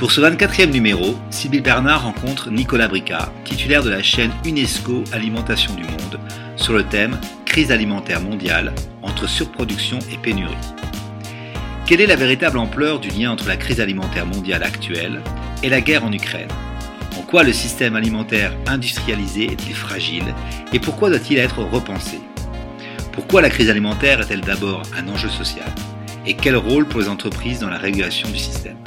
Pour ce 24e numéro, Sybille Bernard rencontre Nicolas Brica, titulaire de la chaîne UNESCO Alimentation du Monde, sur le thème Crise alimentaire mondiale entre surproduction et pénurie. Quelle est la véritable ampleur du lien entre la crise alimentaire mondiale actuelle et la guerre en Ukraine? En quoi le système alimentaire industrialisé est-il fragile et pourquoi doit-il être repensé? Pourquoi la crise alimentaire est-elle d'abord un enjeu social? Et quel rôle pour les entreprises dans la régulation du système?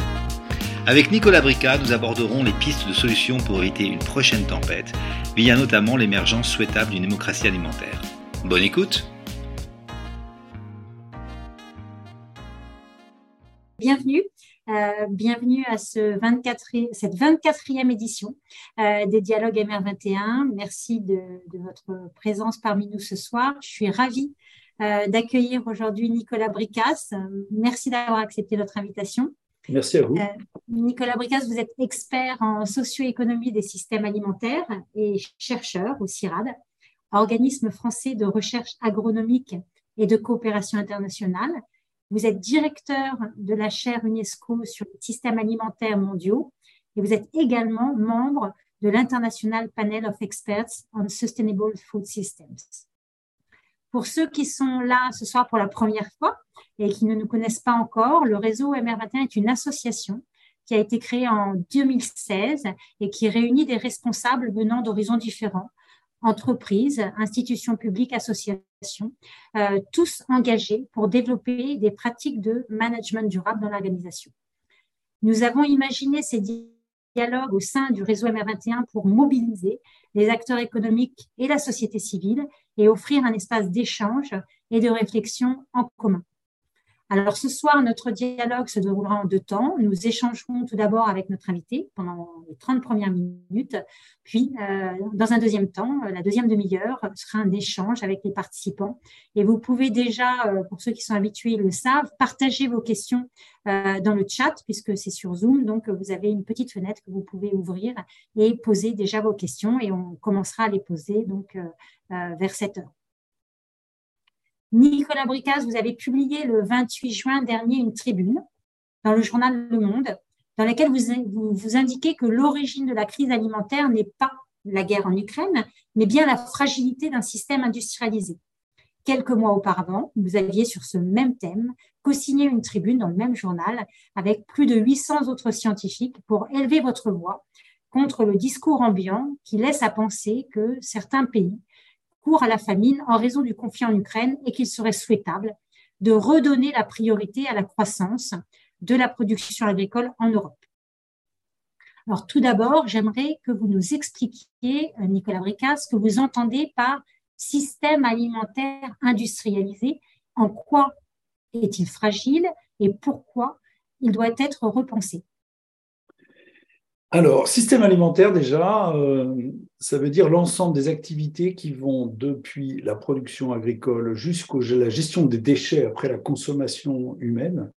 Avec Nicolas Brica, nous aborderons les pistes de solutions pour éviter une prochaine tempête, via notamment l'émergence souhaitable d'une démocratie alimentaire. Bonne écoute Bienvenue. Euh, bienvenue à ce 24, cette 24e édition euh, des Dialogues MR21. Merci de, votre présence parmi nous ce soir. Je suis ravie euh, d'accueillir aujourd'hui Nicolas Bricas. Merci d'avoir accepté notre invitation. Merci à vous. Nicolas Bricas, vous êtes expert en socio-économie des systèmes alimentaires et chercheur au CIRAD, organisme français de recherche agronomique et de coopération internationale. Vous êtes directeur de la chaire UNESCO sur les systèmes alimentaires mondiaux et vous êtes également membre de l'International Panel of Experts on Sustainable Food Systems. Pour ceux qui sont là ce soir pour la première fois et qui ne nous connaissent pas encore, le réseau MR21 est une association qui a été créée en 2016 et qui réunit des responsables venant d'horizons différents entreprises, institutions publiques, associations, euh, tous engagés pour développer des pratiques de management durable dans l'organisation. Nous avons imaginé ces dialogues au sein du réseau MR21 pour mobiliser les acteurs économiques et la société civile et offrir un espace d'échange et de réflexion en commun. Alors ce soir, notre dialogue se déroulera en deux temps. Nous échangerons tout d'abord avec notre invité pendant les 30 premières minutes, puis euh, dans un deuxième temps, la deuxième demi-heure sera un échange avec les participants. Et vous pouvez déjà, euh, pour ceux qui sont habitués, le savent, partager vos questions euh, dans le chat puisque c'est sur Zoom. Donc vous avez une petite fenêtre que vous pouvez ouvrir et poser déjà vos questions et on commencera à les poser donc vers 7 heures. Nicolas Bricas, vous avez publié le 28 juin dernier une tribune dans le journal Le Monde, dans laquelle vous, vous, indiquez que l'origine de la crise alimentaire n'est pas la guerre en Ukraine, mais bien la fragilité d'un système industrialisé. Quelques mois auparavant, vous aviez sur ce même thème co-signé une tribune dans le même journal avec plus de 800 autres scientifiques pour élever votre voix contre le discours ambiant qui laisse à penser que certains pays court à la famine en raison du conflit en Ukraine et qu'il serait souhaitable de redonner la priorité à la croissance de la production agricole en Europe. Alors tout d'abord, j'aimerais que vous nous expliquiez, euh, Nicolas Bricas, ce que vous entendez par système alimentaire industrialisé, en quoi est-il fragile et pourquoi il doit être repensé? Alors, système alimentaire, déjà, euh, ça veut dire l'ensemble des activités qui vont depuis la production agricole jusqu'à la gestion des déchets après la consommation humaine,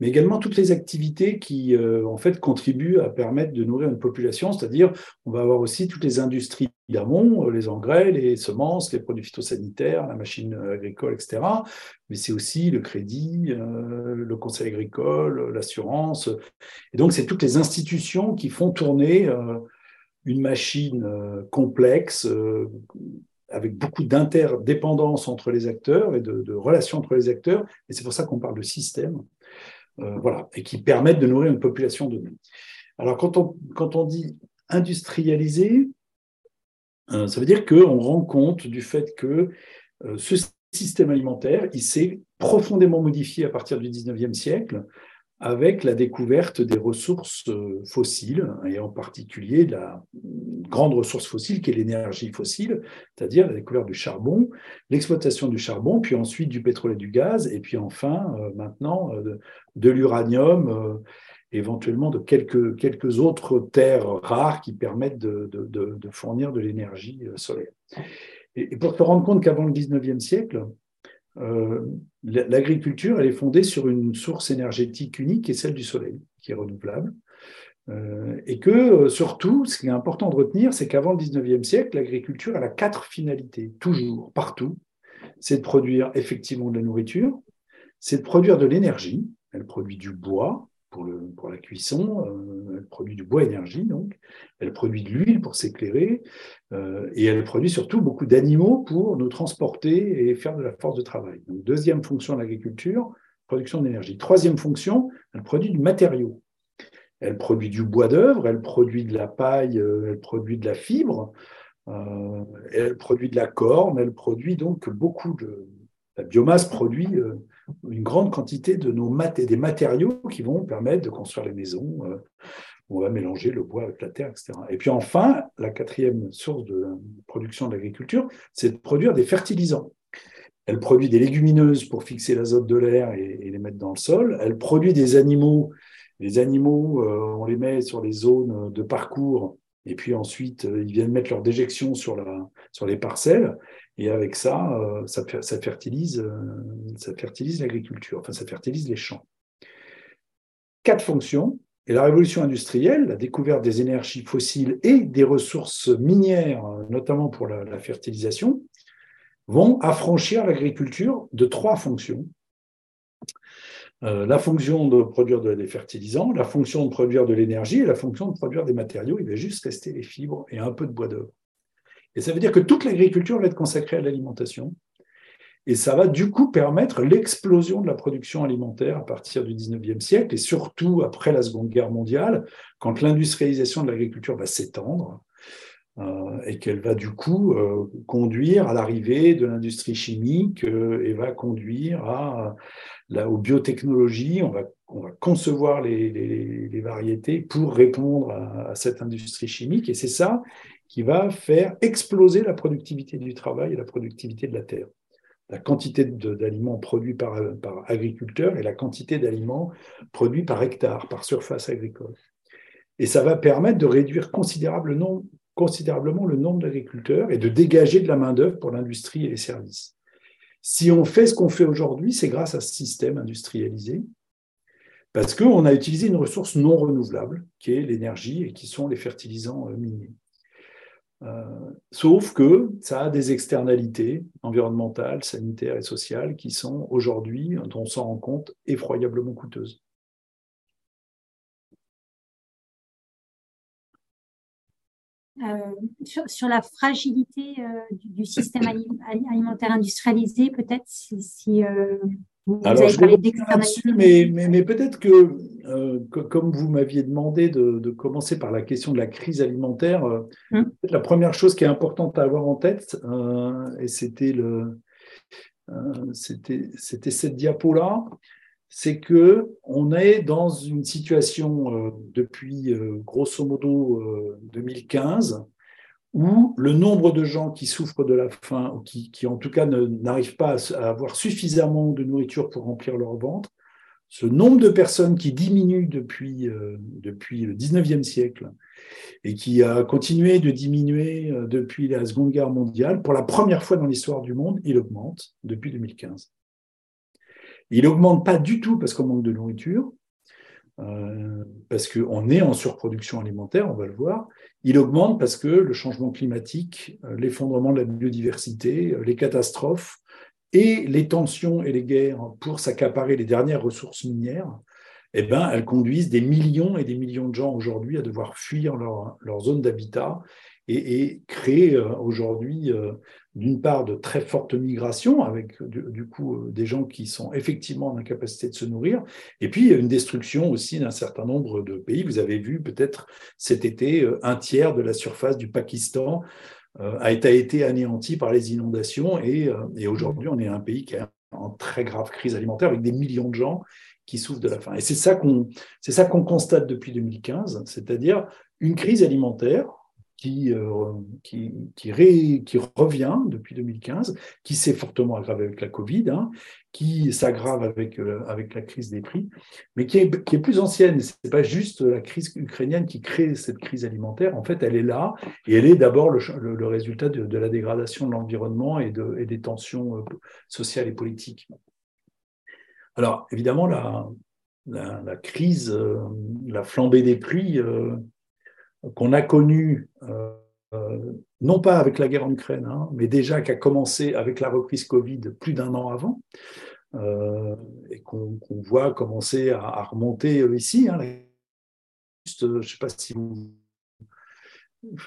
mais également toutes les activités qui, euh, en fait, contribuent à permettre de nourrir une population, c'est-à-dire on va avoir aussi toutes les industries d'amont, euh, les engrais, les semences, les produits phytosanitaires, la machine agricole, etc. Mais c'est aussi le crédit, euh, le conseil agricole, l'assurance. Et donc, c'est toutes les institutions qui font tourner une machine complexe avec beaucoup d'interdépendance entre les acteurs et de, relations entre les acteurs. Et c'est pour ça qu'on parle de système. Euh, voilà, et qui permettent de nourrir une population donnée. Alors, quand on, quand on dit industrialiser, euh, ça veut dire qu'on rend compte du fait que euh, ce système alimentaire, il s'est profondément modifié à partir du 19e siècle avec la découverte des ressources fossiles, et en particulier la grande ressource fossile qui est l'énergie fossile, c'est-à-dire la découverte du charbon, l'exploitation du charbon, puis ensuite du pétrole et du gaz, et puis enfin, maintenant, de l'uranium, euh, éventuellement de quelques, quelques autres terres rares qui permettent de, de, fournir de l'énergie euh, solaire. Et, pour se rendre compte qu'avant le 19e siècle, euh, l'agriculture, elle est fondée sur une source énergétique unique qui est celle du soleil, qui est renouvelable. et que surtout, ce qui est important de retenir, c'est qu'avant le 19e siècle, l'agriculture, elle a quatre finalités, toujours, partout. C'est de produire effectivement de la nourriture, c'est de produire de l'énergie, elle produit du bois, pour, le, pour la cuisson, euh, elle produit du bois énergie, donc, elle produit de l'huile pour s'éclairer, euh, et elle produit surtout beaucoup d'animaux pour nous transporter et faire de la force de travail. Deuxième fonction de l'agriculture, production d'énergie. Troisième fonction, elle produit du matériau. Elle produit du bois d'œuvre, elle produit de la paille, euh, elle produit de la fibre, elle produit de la corne, elle produit donc beaucoup de... La biomasse produit une grande quantité de nos mat des matériaux qui vont permettre de construire les maisons. Euh, on va mélanger le bois avec la terre, etc. Et puis enfin, la quatrième source de production de l'agriculture, c'est de produire des fertilisants. Elle produit des légumineuses pour fixer l'azote de l'air et, les mettre dans le sol. Elle produit des animaux. Les animaux, euh, on les met sur les zones de parcours et puis ensuite, euh, ils viennent mettre leur déjection sur, la, sur les parcelles. Et avec ça, euh, ça, fertilise, euh, fertilise l'agriculture, enfin ça fertilise les champs. Quatre fonctions. Et la révolution industrielle, la découverte des énergies fossiles et des ressources minières, notamment pour la, fertilisation, vont affranchir l'agriculture de trois fonctions. Euh, la fonction de produire des fertilisants, la fonction de produire de l'énergie et la fonction de produire des matériaux. Il va juste rester les fibres et un peu de bois d'œuvre. Et ça veut dire que toute l'agriculture va être consacrée à l'alimentation. Et ça va du coup permettre l'explosion de la production alimentaire à partir du 19e siècle et surtout après la Seconde Guerre mondiale, quand l'industrialisation de l'agriculture va s'étendre euh, et qu'elle va du coup euh, conduire à l'arrivée de l'industrie chimique euh, et va conduire à, aux biotechnologies. On va, on va concevoir les, variétés pour répondre à cette industrie chimique. Et c'est ça qui va faire exploser la productivité du travail et la productivité de la terre. La quantité d'aliments produits par, par agriculteur et la quantité d'aliments produits par hectare, par surface agricole. Et ça va permettre de réduire considérablement, le nombre d'agriculteurs et de dégager de la main-d'œuvre pour l'industrie et les services. Si on fait ce qu'on fait aujourd'hui, c'est grâce à ce système industrialisé, parce qu'on a utilisé une ressource non renouvelable, qui est l'énergie et qui sont les fertilisants euh, miniers. Euh, sauf que ça a des externalités environnementales, sanitaires et sociales qui sont aujourd'hui, dont on s'en rend compte, effroyablement coûteuses. Euh, sur, la fragilité euh, du, système alimentaire industrialisé, peut-être si, alors, je vais dessus, mais, mais, peut-être euh, que, comme vous m'aviez demandé de, commencer par la question de la crise alimentaire, euh, hum. la première chose qui est importante à avoir en tête, euh, et c'était le, c'était, c'était cette diapo-là, c'est que on est dans une situation depuis grosso modo 2015 où le nombre de gens qui souffrent de la faim, ou qui, en tout cas n'arrivent pas à, avoir suffisamment de nourriture pour remplir leur ventre, ce nombre de personnes qui diminue depuis, euh, depuis le 19e siècle et qui a continué de diminuer euh, depuis la Seconde Guerre mondiale, pour la première fois dans l'histoire du monde, il augmente depuis 2015. Il n'augmente pas du tout parce qu'on manque de nourriture, euh, parce qu'on est en surproduction alimentaire, on va le voir. Il augmente parce que le changement climatique, euh, l'effondrement de la biodiversité, euh, les catastrophes et les tensions et les guerres pour s'accaparer les dernières ressources minières, eh ben, elles conduisent des millions et des millions de gens aujourd'hui à devoir fuir leur, zone d'habitat et, créer aujourd'hui d'une part de très fortes migrations avec du, coup euh, des gens qui sont effectivement en incapacité de se nourrir, et puis une destruction aussi d'un certain nombre de pays. Vous avez vu peut-être cet été euh, un tiers de la surface du Pakistan euh, a été, anéanti par les inondations, et, aujourd'hui on est un pays qui est en très grave crise alimentaire avec des millions de gens qui souffrent de la faim. Et c'est ça qu'on c'est ça qu'on constate depuis 2015, c'est-à-dire une crise alimentaire qui, euh, qui, revient depuis 2015, qui s'est fortement aggravé avec la Covid, hein, qui s'aggrave avec, euh, avec la crise des prix, mais qui est, plus ancienne. Ce n'est pas juste la crise ukrainienne qui crée cette crise alimentaire. En fait, elle est là et elle est d'abord le, résultat de, la dégradation de l'environnement et, de, et des tensions euh, sociales et politiques. Alors, évidemment, la, crise, la flambée des prix qu'on a connu, euh, euh, non pas avec la guerre en Ukraine, hein, mais déjà qui a commencé avec la reprise Covid plus d'un an avant, et qu'on voit commencer à, remonter ici. Hein, je ne sais pas si vous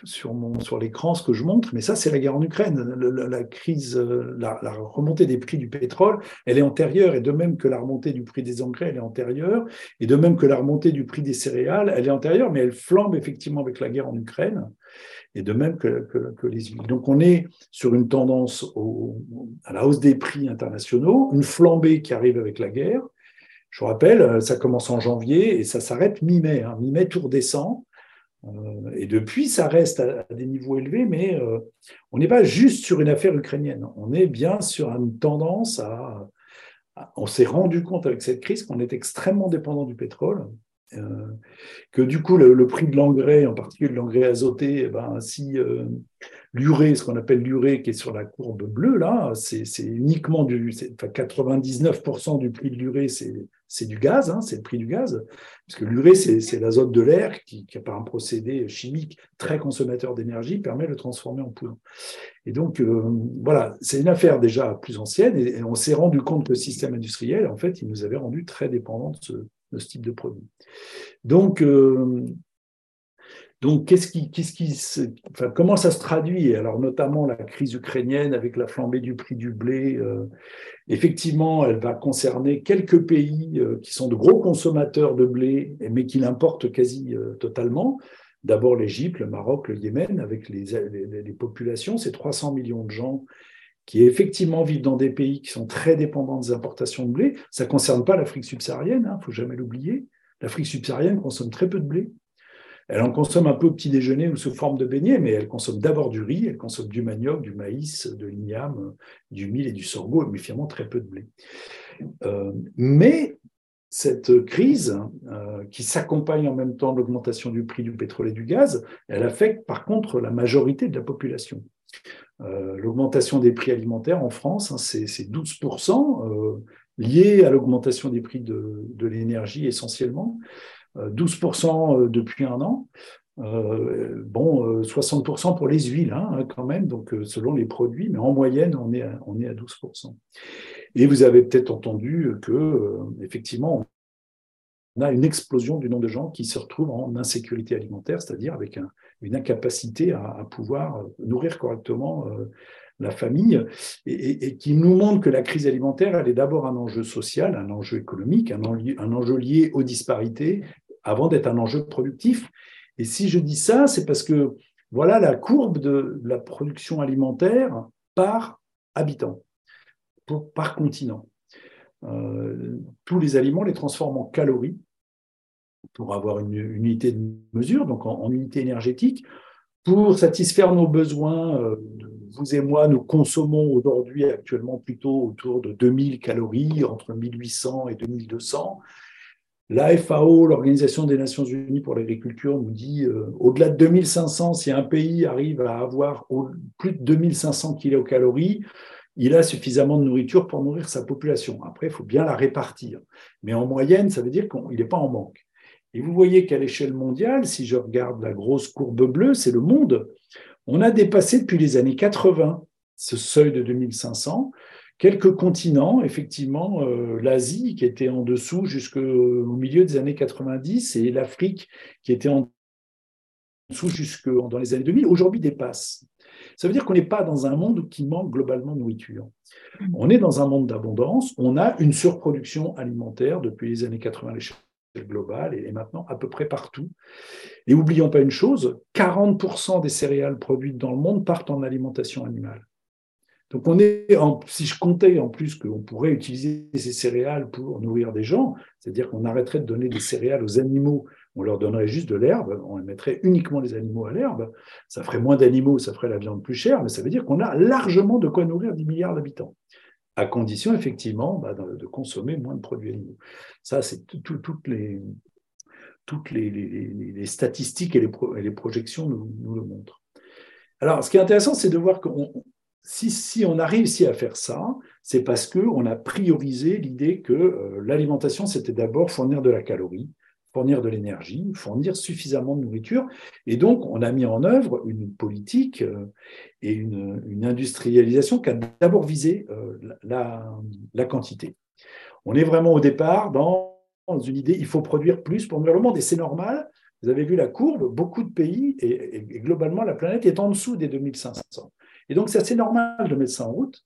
sur, mon, sur l'écran ce que je montre, mais ça, c'est la guerre en Ukraine. la, crise, euh, la, remontée des prix du pétrole, elle est antérieure, et de même que la remontée du prix des engrais, elle est antérieure, et de même que la remontée du prix des céréales, elle est antérieure, mais elle flambe effectivement avec la guerre en Ukraine, et de même que, les huiles. Donc, on est sur une tendance à la hausse des prix internationaux, une flambée qui arrive avec la guerre. Je vous rappelle, ça commence en janvier et ça s'arrête mi-mai. Hein. Mi-mai, tout redescend. Euh, et depuis, ça reste à, des niveaux élevés, mais euh, on n'est pas juste sur une affaire ukrainienne. On est bien sur une tendance à. on s'est rendu compte avec cette crise qu'on est extrêmement dépendant du pétrole, euh, que du coup, le, prix de l'engrais, en particulier de l'engrais azoté, eh ben, si l'urée, ce qu'on appelle l'urée qui est sur la courbe bleue, là, c'est uniquement du. Enfin, 99% du prix de l'urée, c'est du gaz, hein, c'est le prix du gaz, parce que l'urée, c'est l'azote de l'air qui, par un procédé chimique très consommateur d'énergie, permet de le transformer en poudre. Et donc, euh, voilà, c'est une affaire déjà plus ancienne, et, on s'est rendu compte que le système industriel, en fait, il nous avait rendu très dépendants de ce, de ce type de produit. Donc, euh, donc, qu'est-ce qui, qu'est-ce qui comment ça se traduit? Alors, notamment la crise ukrainienne avec la flambée du prix du blé. Euh, effectivement, elle va concerner quelques pays euh, qui sont de gros consommateurs de blé, mais qui l'importent quasi totalement. D'abord l'Égypte, le Maroc, le Yémen, avec les, les, les populations, c'est 300 millions de gens qui effectivement vivent dans des pays qui sont très dépendants des importations de blé. Ça ne concerne pas l'Afrique subsaharienne, il hein, ne faut jamais l'oublier. L'Afrique subsaharienne consomme très peu de blé. Elle en consomme un peu au petit déjeuner ou sous forme de beignet, mais elle consomme d'abord du riz, elle consomme du manioc, du maïs, de l'igname, du mil et du sorgho, mais finalement très peu de blé. Euh, mais cette crise, euh, qui s'accompagne en même temps de l'augmentation du prix du pétrole et du gaz, elle affecte par contre la majorité de la population. Euh, l'augmentation des prix alimentaires en France, hein, c'est 12%, lié à l'augmentation des prix de, l'énergie essentiellement. 12% euh, depuis un an. Euh, bon, 60% euh, pour les huiles, hein, quand même, donc selon les produits, mais en moyenne, on est à, on est à 12%. Et vous avez peut-être entendu que, effectivement, on a une explosion du nombre de gens qui se retrouvent en insécurité alimentaire, c'est-à-dire avec une incapacité à, pouvoir nourrir correctement la famille, et, qui nous montre que la crise alimentaire, elle est d'abord un enjeu social, un enjeu économique, un enjeu lié aux disparités, avant d'être un enjeu productif. Et si je dis ça, c'est parce que voilà la courbe de la production alimentaire par habitant, par continent. Euh, tous les aliments les transforment en calories pour avoir une, unité de mesure, donc en, unité énergétique. Pour satisfaire nos besoins, euh, vous et moi, nous consommons aujourd'hui actuellement plutôt autour de 2000 calories, entre 1800 et 2200. La FAO, l'Organisation des Nations Unies pour l'agriculture, nous dit euh, au-delà de 2500, si un pays arrive à avoir plus de 2500 kilocalories, il a suffisamment de nourriture pour nourrir sa population. Après, il faut bien la répartir. Mais en moyenne, ça veut dire qu'il n'est pas en manque. Et vous voyez qu'à l'échelle mondiale, si je regarde la grosse courbe bleue, c'est le monde. On a dépassé depuis les années 80 ce seuil de 2500 quelques continents, effectivement, euh, l'Asie qui était en dessous jusqu'au milieu des années 90 et l'Afrique qui était en dessous jusque dans les années 2000, aujourd'hui dépasse. Ça veut dire qu'on n'est pas dans un monde qui manque globalement de nourriture. On est dans un monde d'abondance, on a une surproduction alimentaire depuis les années 80 à l'échelle globale et maintenant à peu près partout. Et n'oublions pas une chose, 40% des céréales produites dans le monde partent en alimentation animale. Donc, on est, si je comptais en plus qu'on pourrait utiliser ces céréales pour nourrir des gens, c'est-à-dire qu'on arrêterait de donner des céréales aux animaux, on leur donnerait juste de l'herbe, on mettrait uniquement les animaux à l'herbe, ça ferait moins d'animaux, ça ferait la viande plus chère, mais ça veut dire qu'on a largement de quoi nourrir 10 milliards d'habitants, à condition effectivement bah, de consommer moins de produits animaux. Ça, c'est toutes les, toutes les, statistiques et les, projections nous, le montrent. Alors, ce qui est intéressant, c'est de voir qu'on si, on a réussi à faire ça, c'est parce qu'on a priorisé l'idée que euh, l'alimentation, c'était d'abord fournir de la calorie, fournir de l'énergie, fournir suffisamment de nourriture. Et donc, on a mis en œuvre une politique euh, et une, industrialisation qui a d'abord visé euh, la, quantité. On est vraiment au départ dans une idée, il faut produire plus pour nourrir le monde, et c'est normal. Vous avez vu la courbe, beaucoup de pays, et, globalement la planète est en dessous des 2500. Et donc c'est assez normal de mettre ça en route.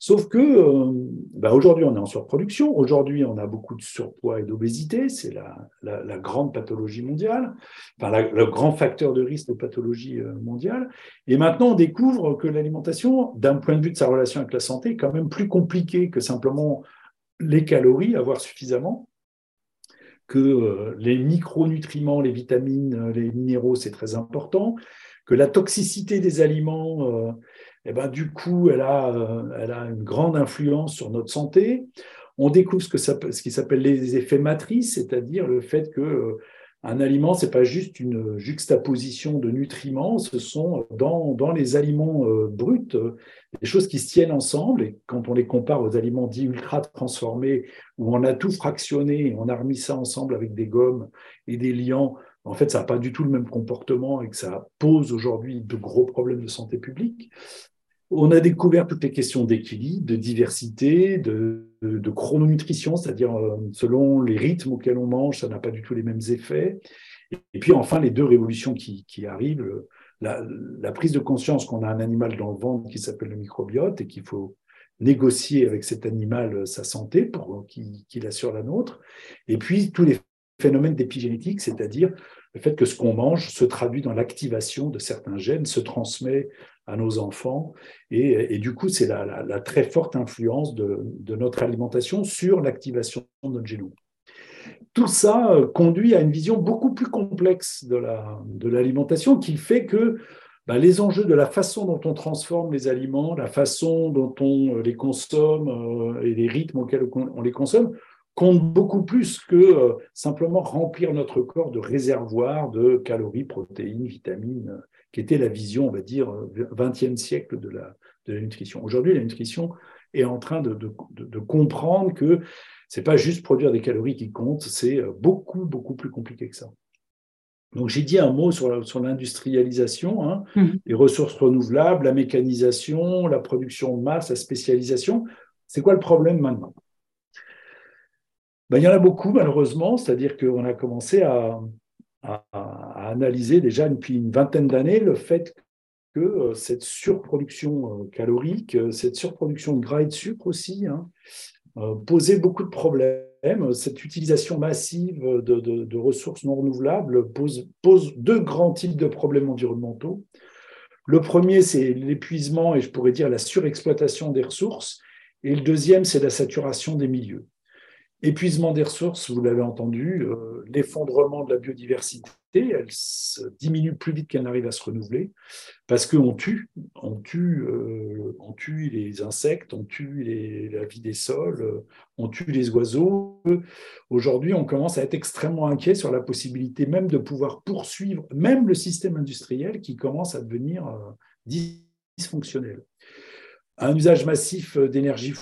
Sauf que euh, bah, aujourd'hui, on est en surproduction. Aujourd'hui, on a beaucoup de surpoids et d'obésité. C'est la, grande pathologie mondiale, enfin, le grand facteur de risque de pathologie euh, mondiale. Et maintenant, on découvre que l'alimentation, d'un point de vue de sa relation avec la santé, est quand même plus compliquée que simplement les calories, avoir suffisamment, que euh, les micronutriments, les vitamines, les minéraux, c'est très important, que la toxicité des aliments eh ben, du coup, elle a, euh, elle a une grande influence sur notre santé. On découvre ce, que ça, ce qui s'appelle les effets matrices, c'est-à-dire le fait que euh, un aliment, c'est pas juste une juxtaposition de nutriments, ce sont dans, dans les aliments euh, bruts des choses qui se tiennent ensemble. Et quand on les compare aux aliments dits ultra transformés, où on a tout fractionné, on a remis ça ensemble avec des gommes et des liants, en fait, ça n'a pas du tout le même comportement et que ça pose aujourd'hui de gros problèmes de santé publique. On a découvert toutes les questions d'équilibre, de diversité, de, chrononutrition, c'est-à-dire euh, selon les rythmes auxquels on mange, ça n'a pas du tout les mêmes effets. Et puis enfin, les deux révolutions qui, arrivent, la, prise de conscience qu'on a un animal dans le ventre qui s'appelle le microbiote et qu'il faut négocier avec cet animal euh, sa santé pour qu'il assure la nôtre. Et puis tous les phénomènes d'épigénétique, c'est-à-dire le fait que ce qu'on mange se traduit dans l'activation de certains gènes, se transmet à nos enfants. Et, du coup, c'est la, très forte influence de, notre alimentation sur l'activation de notre génome. Tout ça euh, conduit à une vision beaucoup plus complexe de l'alimentation la, qui fait que bah, les enjeux de la façon dont on transforme les aliments, la façon dont on euh, les consomme euh, et les rythmes auxquels on les consomme comptent beaucoup plus que simplement remplir notre corps de réservoirs de calories, protéines, vitamines, qui était la vision, on va dire, 20e siècle de la, de la nutrition. Aujourd'hui, la nutrition est en train de, de, comprendre que c'est pas juste produire des calories qui comptent, c'est beaucoup, beaucoup plus compliqué que ça. Donc j'ai dit un mot sur, sur l'industrialisation, hein, mmh. les ressources renouvelables, la mécanisation, la production de masse, la spécialisation. C'est quoi le problème maintenant? Ben, Il y en a beaucoup malheureusement, c'est-à-dire qu'on a commencé à, analyser déjà depuis une vingtaine d'années le fait que euh, cette surproduction euh, calorique, euh, cette surproduction de gras et de sucre aussi, hein, posait beaucoup de problèmes. Cette utilisation massive de, ressources non renouvelables pose, deux grands types de problèmes environnementaux. Le premier, c'est l'épuisement et je pourrais dire la surexploitation des ressources. Et le deuxième, c'est la saturation des milieux. Épuisement des ressources, vous l'avez entendu, euh, l'effondrement de la biodiversité, elle se diminue plus vite qu'elle n'arrive à se renouveler, parce qu'on tue, on tue, euh, on tue les insectes, on tue la vie des sols, euh, on tue les oiseaux. Aujourd'hui, on commence à être extrêmement inquiet sur la possibilité même de pouvoir poursuivre même le système industriel qui commence à devenir dysfonctionnel. Un usage massif d'énergie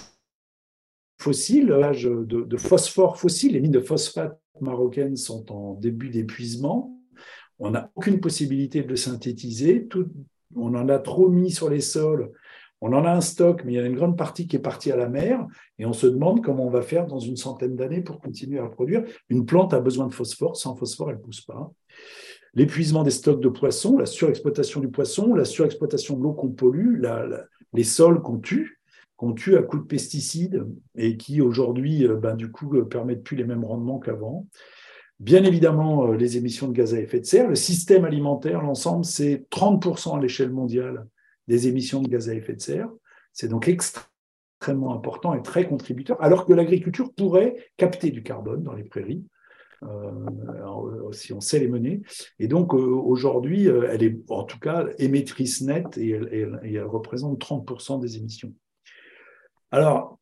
fossiles, l'âge de, phosphore fossile, les mines de phosphate marocaines sont en début d'épuisement. On n'a aucune possibilité de le synthétiser. on en a trop mis sur les sols. On en a un stock, mais il y a une grande partie qui est partie à la mer. Et on se demande comment on va faire dans une centaine d'années pour continuer à produire. Une plante a besoin de phosphore. Sans phosphore, elle ne pousse pas. L'épuisement des stocks de poissons, la surexploitation du poisson, la surexploitation de l'eau qu'on pollue, les sols qu'on tue qu'on tue à coups de pesticides et qui aujourd'hui, euh, ben, du coup, euh, permettent plus les mêmes rendements qu'avant. Bien évidemment, euh, les émissions de gaz à effet de serre. Le système alimentaire, l'ensemble, c'est 30% à l'échelle mondiale des émissions de gaz à effet de serre. C'est donc extrêmement important et très contributeur, alors que l'agriculture pourrait capter du carbone dans les prairies. si on sait les mener. Et donc aujourd'hui, elle est en tout cas émettrice nette et elle représente 30% des émissions. Alors,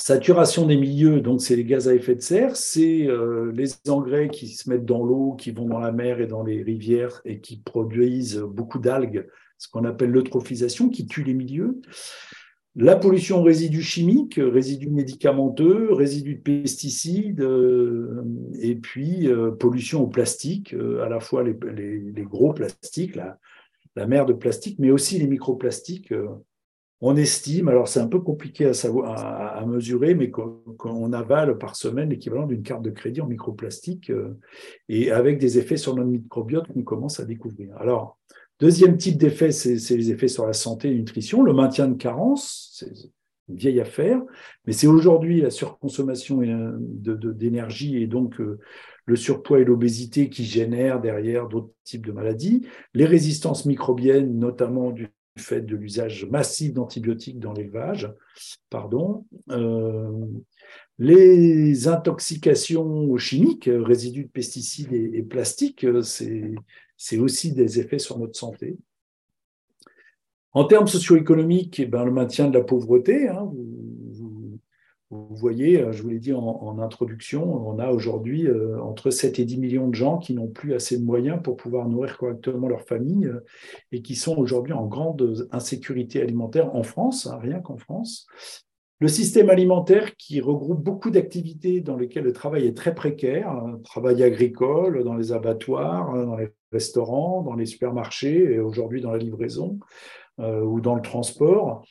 saturation des milieux, donc c'est les gaz à effet de serre, c'est euh, les engrais qui se mettent dans l'eau, qui vont dans la mer et dans les rivières et qui produisent beaucoup d'algues, ce qu'on appelle l'eutrophisation, qui tue les milieux. La pollution aux résidus chimiques, résidus médicamenteux, résidus de pesticides, euh, et puis euh, pollution au plastique, à la fois les, gros plastiques, la, la, mer de plastique, mais aussi les microplastiques on estime, alors c'est un peu compliqué à, savoir, à, mesurer, mais qu'on avale par semaine l'équivalent d'une carte de crédit en microplastique euh, et avec des effets sur notre microbiote qu'on commence à découvrir. Alors, deuxième type d'effet, c'est les effets sur la santé et la nutrition, le maintien de carence, c'est une vieille affaire, mais c'est aujourd'hui la surconsommation d'énergie et donc euh, le surpoids et l'obésité qui génèrent derrière d'autres types de maladies, les résistances microbiennes, notamment du fait de l'usage massif d'antibiotiques dans l'élevage, pardon, euh, les intoxications chimiques, résidus de pesticides et, plastiques, c'est aussi des effets sur notre santé. En termes socio-économiques, eh ben, le maintien de la pauvreté, hein, voyez, euh, je vous l'ai dit en, introduction, on a aujourd'hui euh, entre 7 et 10 millions de gens qui n'ont plus assez de moyens pour pouvoir nourrir correctement leur famille euh, et qui sont aujourd'hui en grande insécurité alimentaire en France, hein, rien qu'en France. Le système alimentaire qui regroupe beaucoup d'activités dans lesquelles le travail est très précaire, hein, travail agricole, dans les abattoirs, dans les restaurants, dans les supermarchés et aujourd'hui dans la livraison ou dans le transport.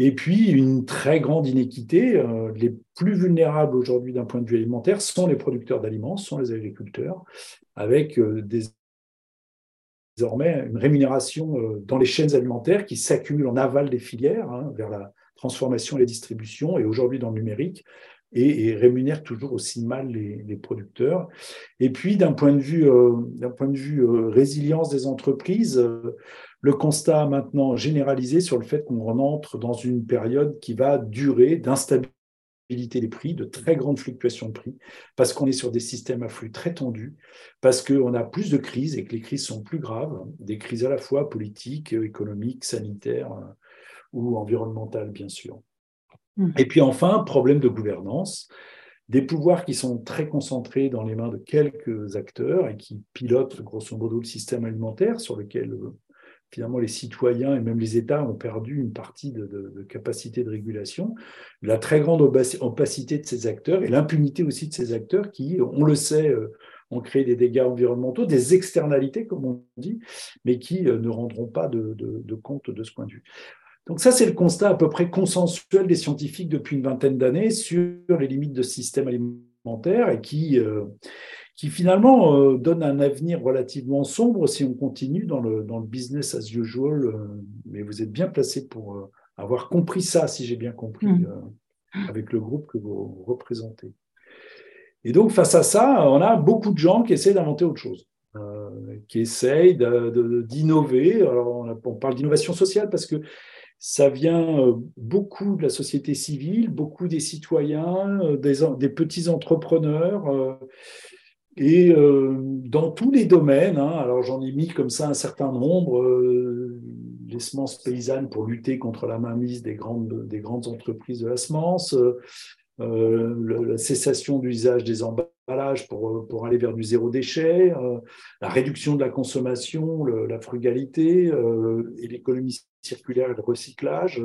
Et puis, une très grande inéquité. Euh, les plus vulnérables aujourd'hui d'un point de vue alimentaire sont les producteurs d'aliments, sont les agriculteurs, avec euh, désormais une rémunération euh, dans les chaînes alimentaires qui s'accumule en aval des filières hein, vers la transformation et la distribution, et aujourd'hui dans le numérique, et, rémunère toujours aussi mal les, producteurs. Et puis, d'un point de vue, d'un point de vue résilience des entreprises, le constat maintenant généralisé sur le fait qu'on rentre dans une période qui va durer d'instabilité des prix, de très grandes fluctuations de prix, parce qu'on est sur des systèmes à flux très tendus, parce qu'on a plus de crises et que les crises sont plus graves, des crises à la fois politiques, économiques, sanitaires euh, ou environnementales, bien sûr. Mmh. Et puis enfin, problème de gouvernance, des pouvoirs qui sont très concentrés dans les mains de quelques acteurs et qui pilotent grosso modo le système alimentaire sur lequel euh, finalement les citoyens et même les États ont perdu une partie de, capacité de régulation, la très grande opacité de ces acteurs et l'impunité aussi de ces acteurs qui, on le sait, euh, ont créé des dégâts environnementaux, des externalités, comme on dit, mais qui euh, ne rendront pas de, compte de ce point de vue. Donc ça, c'est le constat à peu près consensuel des scientifiques depuis une vingtaine d'années sur les limites de ce système alimentaire et qui, euh, qui finalement euh, donne un avenir relativement sombre si on continue dans le, dans le business as usual. Euh, mais vous êtes bien placé pour euh, avoir compris ça, si j'ai bien compris, mm. avec le groupe que vous représentez. Et donc, face à ça, on a beaucoup de gens qui essaient d'inventer autre chose, qui essayent d'innover. Alors, on, parle d'innovation sociale parce que ça vient beaucoup de la société civile, beaucoup des citoyens, des, des petits entrepreneurs et euh, dans tous les domaines, hein, alors j'en ai mis comme ça un certain nombre, euh, les semences paysannes pour lutter contre la mainmise des grandes, des grandes entreprises de la semence, euh, la cessation de l'usage des emballages pour, pour aller vers du zéro déchet, la réduction de la consommation, la frugalité et l'économie circulaire et le recyclage,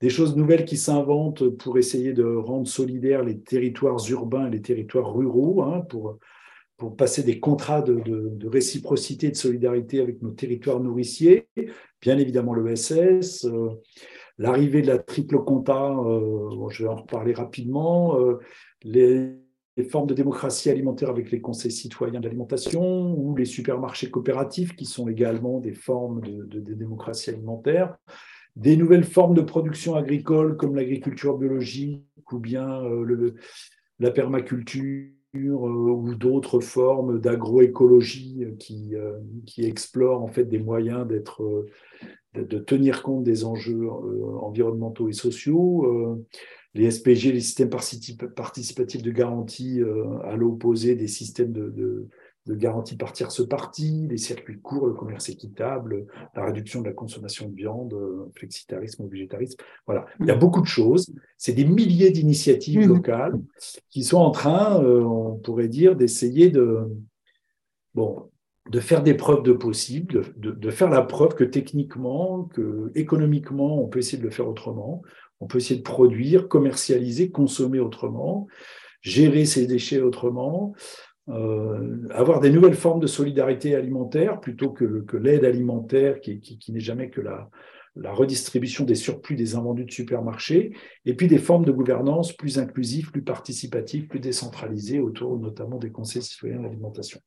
des choses nouvelles qui s'inventent pour essayer de rendre solidaires les territoires urbains et les territoires ruraux, hein, pour pour passer des contrats de, réciprocité et de solidarité avec nos territoires nourriciers, bien évidemment l'ESS, euh, l'arrivée de la triple compta, euh, je vais en reparler rapidement, euh, les, formes de démocratie alimentaire avec les conseils citoyens d'alimentation ou les supermarchés coopératifs qui sont également des formes de, démocratie alimentaire, des nouvelles formes de production agricole comme l'agriculture biologique ou bien la permaculture euh, ou d'autres formes d'agroécologie qui, euh, qui explorent en fait des moyens d'être, euh, de tenir compte des enjeux environnementaux et sociaux. Les SPG, les systèmes participatifs de garantie à l'opposé des systèmes de garantie par tierce partie, les circuits courts, le commerce équitable, la réduction de la consommation de viande, flexitarisme ou végétarisme. Voilà, il y a mm. beaucoup de choses. C'est des milliers d'initiatives mm. locales qui sont en train, euh, on pourrait dire, d'essayer de, bon, de faire des preuves de possible, de, de, faire la preuve que techniquement, que économiquement, on peut essayer de le faire autrement. On peut essayer de produire, commercialiser, consommer autrement, gérer ses déchets autrement. Euh, avoir des nouvelles formes de solidarité alimentaire plutôt que, l'aide alimentaire qui, n'est jamais que la, redistribution des surplus des invendus de supermarchés, et puis des formes de gouvernance plus inclusives, plus participatives, plus décentralisées autour notamment des conseils citoyens d'alimentation.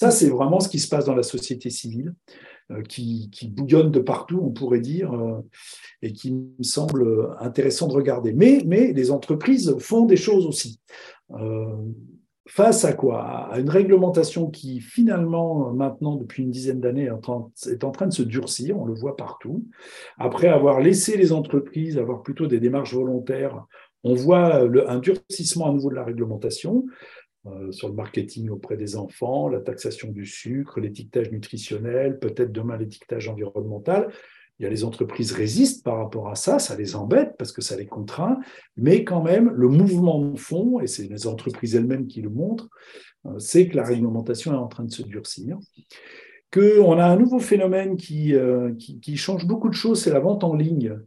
Ça, c'est vraiment ce qui se passe dans la société civile, euh, qui, bouillonne de partout, on pourrait dire, euh, et qui me semble intéressant de regarder. Mais les entreprises font des choses aussi. Euh, face à quoi? À une réglementation qui, finalement, maintenant, depuis une dizaine d'années, est en train de se durcir, on le voit partout. Après avoir laissé les entreprises avoir plutôt des démarches volontaires, on voit un durcissement à nouveau de la réglementation euh, sur le marketing auprès des enfants, la taxation du sucre, l'étiquetage nutritionnel, peut-être demain l'étiquetage environnemental. Il y a les entreprises résistent par rapport à ça, ça les embête parce que ça les contraint, mais quand même, le mouvement de fond, et c'est les entreprises elles-mêmes qui le montrent, euh, c'est que la réglementation est en train de se durcir. Qu'on a un nouveau phénomène qui, euh, qui, qui change beaucoup de choses, c'est la vente en ligne,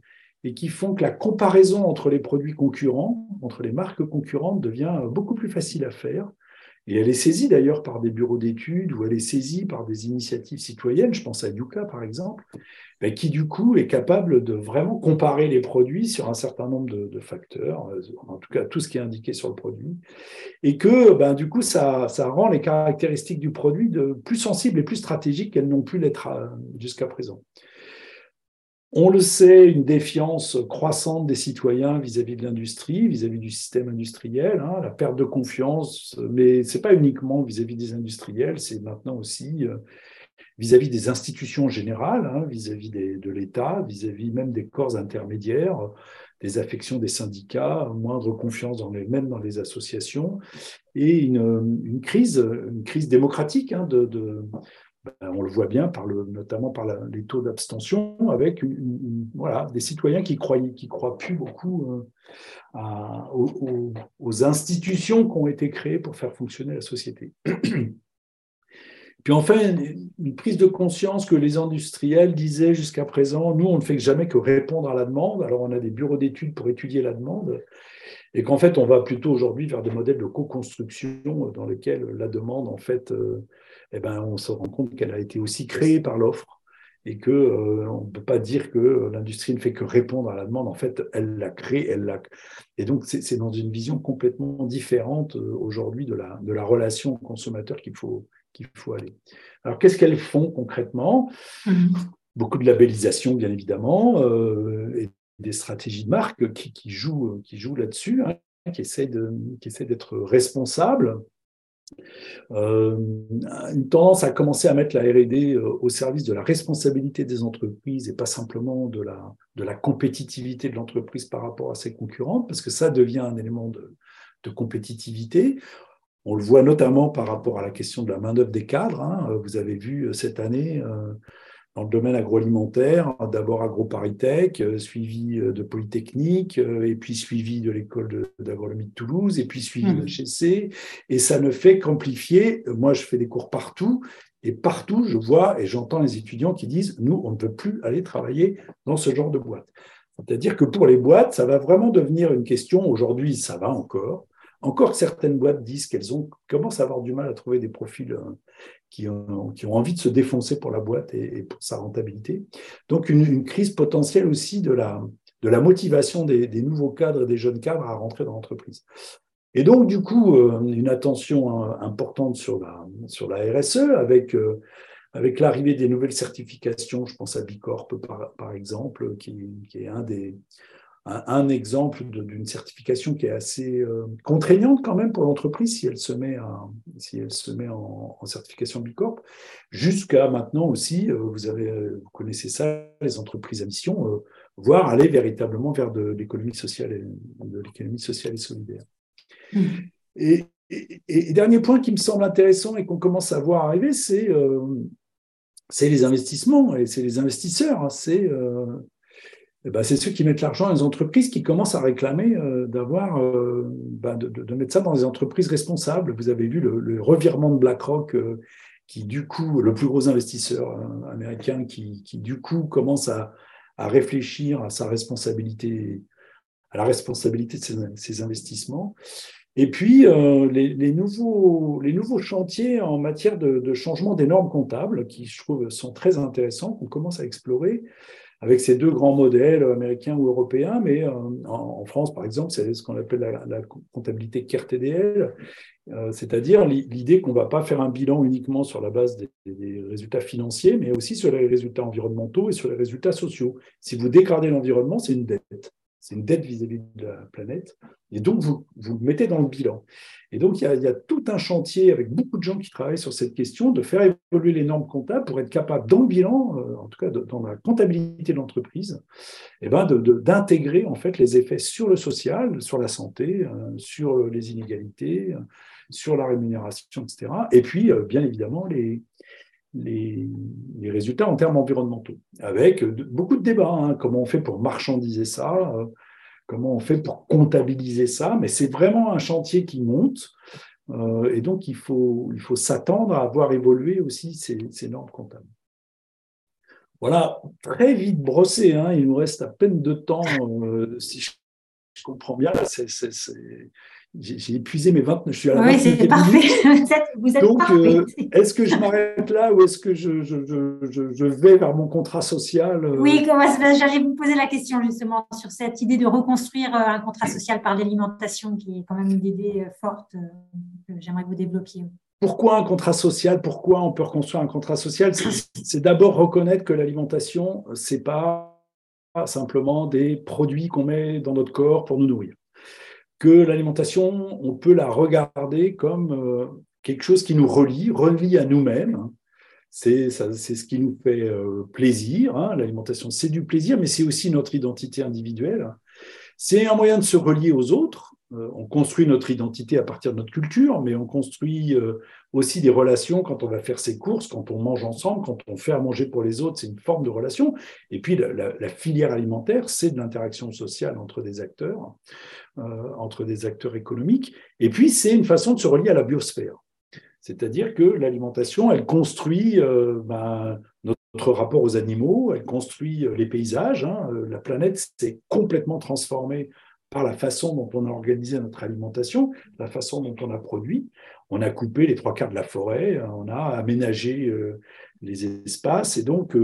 et qui font que la comparaison entre les produits concurrents, entre les marques concurrentes, devient beaucoup plus facile à faire. Et elle est saisie d'ailleurs par des bureaux d'études ou elle est saisie par des initiatives citoyennes, je pense à Yuka par exemple, ben, qui du coup est capable de vraiment comparer les produits sur un certain nombre de, facteurs, euh, en tout cas tout ce qui est indiqué sur le produit, et que ben, du coup ça, rend les caractéristiques du produit plus sensibles et plus stratégiques qu'elles n'ont pu l'être euh, jusqu'à présent. On le sait, une défiance croissante des citoyens vis-à-vis de l'industrie, vis-à-vis du système industriel, hein, la perte de confiance, mais ce n'est pas uniquement vis-à-vis des industriels, c'est maintenant aussi euh, vis-à-vis des institutions générales, hein, vis-à-vis de l'État, vis-à-vis même des corps intermédiaires, des affections des syndicats, moindre confiance dans les, même dans les associations, et une, crise, une crise démocratique hein, de ben, on le voit bien, notamment par les taux d'abstention, avec voilà, des citoyens qui croient, qui croient plus beaucoup euh, aux, institutions qui ont été créées pour faire fonctionner la société. Puis enfin, une prise de conscience que les industriels disaient jusqu'à présent, nous, on ne fait jamais que répondre à la demande. Alors, on a des bureaux d'études pour étudier la demande. Et qu'en fait, on va plutôt aujourd'hui vers des modèles de co-construction dans lesquels la demande, en fait, euh, eh ben, on se rend compte qu'elle a été aussi créée par l'offre et que euh, on ne peut pas dire que l'industrie ne fait que répondre à la demande. En fait, elle l'a créée, elle l'a. Et donc, c'est dans une vision complètement différente euh, aujourd'hui de la, de la relation consommateur qu'il faut, qu'il faut aller. Alors, qu'est-ce qu'elles font concrètement? Mm-hmm. Beaucoup de labellisation, bien évidemment, euh, et des stratégies de marque qui, qui jouent, qui jouent là-dessus, hein, qui essaient d'être responsables euh, une tendance à commencer à mettre la R&D euh, au service de la responsabilité des entreprises et pas simplement de la, de la compétitivité de l'entreprise par rapport à ses concurrentes, parce que ça devient un élément de, de compétitivité. On le voit notamment par rapport à la question de la main-d'œuvre des cadres. Hein. Vous avez vu euh, cette année dans le domaine agroalimentaire, d'abord AgroParisTech, euh, suivi euh, de Polytechnique, euh, et puis suivi de l'école d'agronomie de, Toulouse, et puis suivi de HEC. Mmh. Et ça ne fait qu'amplifier. Moi, je fais des cours partout, et partout, je vois et j'entends les étudiants qui disent, nous, on ne veut plus aller travailler dans ce genre de boîte. C'est-à-dire que pour les boîtes, ça va vraiment devenir une question. Aujourd'hui, ça va encore. Encore certaines boîtes disent qu'elles ont commencent à avoir du mal à trouver des profils qui ont, envie de se défoncer pour la boîte et, pour sa rentabilité. Donc une, crise potentielle aussi de la, de la motivation des, nouveaux cadres et des jeunes cadres à rentrer dans l'entreprise. Et donc, du coup, euh, une attention euh, importante sur la, sur la RSE avec, euh, avec l'arrivée des nouvelles certifications, je pense à Bicorp par, par exemple, qui, qui est un des, un, exemple d'une certification qui est assez euh, contraignante quand même pour l'entreprise si elle se met, si elle se met en, certification Bicorp. Jusqu'à maintenant aussi, euh, vous, avez, vous connaissez ça, les entreprises à mission, euh, voire aller véritablement vers de l'économie sociale, et, de l'économie sociale et solidaire. Mmh. Et, et, dernier point qui me semble intéressant et qu'on commence à voir arriver, c'est c'est les investissements et c'est les investisseurs. Hein. c'est eh ben, c'est ceux qui mettent l'argent dans les entreprises qui commencent à réclamer euh, d'avoir, euh, ben, de, mettre ça dans les entreprises responsables. Vous avez vu le, revirement de BlackRock, euh, qui du coup, le plus gros investisseur américain, qui, du coup commence à, réfléchir à sa responsabilité, à la responsabilité de ses, investissements. Et puis, les, nouveaux, les nouveaux chantiers en matière de changement des normes comptables, qui je trouve sont très intéressants, qu'on commence à explorer, avec ces deux grands modèles américains ou européens, mais en, France, par exemple, c'est ce qu'on appelle la, comptabilité CARE-TDL, c'est-à-dire l'idée qu'on ne va pas faire un bilan uniquement sur la base des, des, résultats financiers, mais aussi sur les résultats environnementaux et sur les résultats sociaux. Si vous dégradez l'environnement, c'est une dette c'est une dette vis-à-vis de la planète, et donc vous, vous le mettez dans le bilan. Et donc il y, a, tout un chantier avec beaucoup de gens qui travaillent sur cette question de faire évoluer les normes comptables pour être capable dans le bilan, euh, en tout cas dans la comptabilité de l'entreprise, eh ben d'intégrer en fait les effets sur le social, sur la santé, euh, sur les inégalités, sur la rémunération, etc. Et puis euh, bien évidemment les, les, résultats en termes environnementaux, avec beaucoup de débats. Hein. comment on fait pour marchandiser ça euh, Comment on fait pour comptabiliser ça Mais c'est vraiment un chantier qui monte. Euh, et donc, il faut, il faut s'attendre à voir évoluer aussi ces, normes comptables. Voilà, très vite brossé. Hein. il nous reste à peine de temps. Euh, si je, comprends bien, c'est j'ai épuisé mes 20, je suis à la Oui, c'est parfait. Vous êtes, Donc, euh, est-ce que je m'arrête là ou est-ce que je, je, je, je, vais vers mon contrat social euh? Oui, j'allais vous poser la question justement sur cette idée de reconstruire euh, un contrat social par l'alimentation, qui est quand même une idée forte que j'aimerais que vous développiez. Pourquoi un contrat social? Pourquoi on peut reconstruire un contrat social? C'est d'abord reconnaître que l'alimentation, c'est pas simplement des produits qu'on met dans notre corps pour nous nourrir que l'alimentation, on peut la regarder comme euh, quelque chose qui nous relie, relie à nous-mêmes. C'est ce qui nous fait euh, plaisir. Hein. L'alimentation, c'est du plaisir, mais c'est aussi notre identité individuelle. C'est un moyen de se relier aux autres. Euh, on construit notre identité à partir de notre culture, mais on construit aussi des relations quand on va faire ses courses, quand on mange ensemble, quand on fait à manger pour les autres, c'est une forme de relation. Et puis la filière alimentaire, c'est de l'interaction sociale entre des acteurs. Euh, entre des acteurs économiques. Et puis, c'est une façon de se relier à la biosphère. C'est-à-dire que l'alimentation, elle construit euh, ben, notre rapport aux animaux, elle construit euh, les paysages. Hein. La planète s'est complètement transformée par la façon dont on a organisé notre alimentation, la façon dont on a produit. On a coupé les trois quarts de la forêt, on a aménagé les espaces, et donc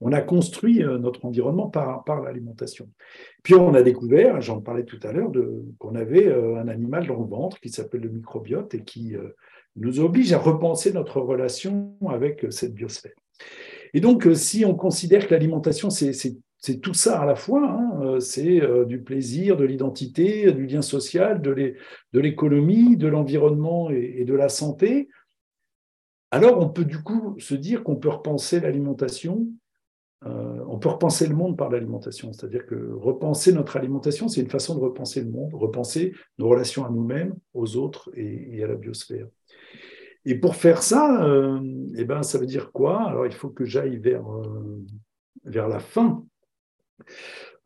on a construit notre environnement par, par l'alimentation. Puis on a découvert, j'en parlais tout à l'heure, qu'on avait euh, un animal dans le ventre qui s'appelle le microbiote et qui euh, nous oblige à repenser notre relation avec euh, cette biosphère. Et donc, si on considère que l'alimentation, c'est tout ça à la fois, hein, c'est du plaisir, de l'identité, du lien social, de l'économie, de l'environnement et, de la santé, alors on peut du coup se dire qu'on peut repenser l'alimentation euh, on peut repenser le monde par l'alimentation, c'est-à-dire que repenser notre alimentation, c'est une façon de repenser le monde, repenser nos relations à nous-mêmes, aux autres et, à la biosphère. Et pour faire ça, euh, eh ben, ça veut dire quoi? Alors il faut que j'aille vers, euh, vers la fin.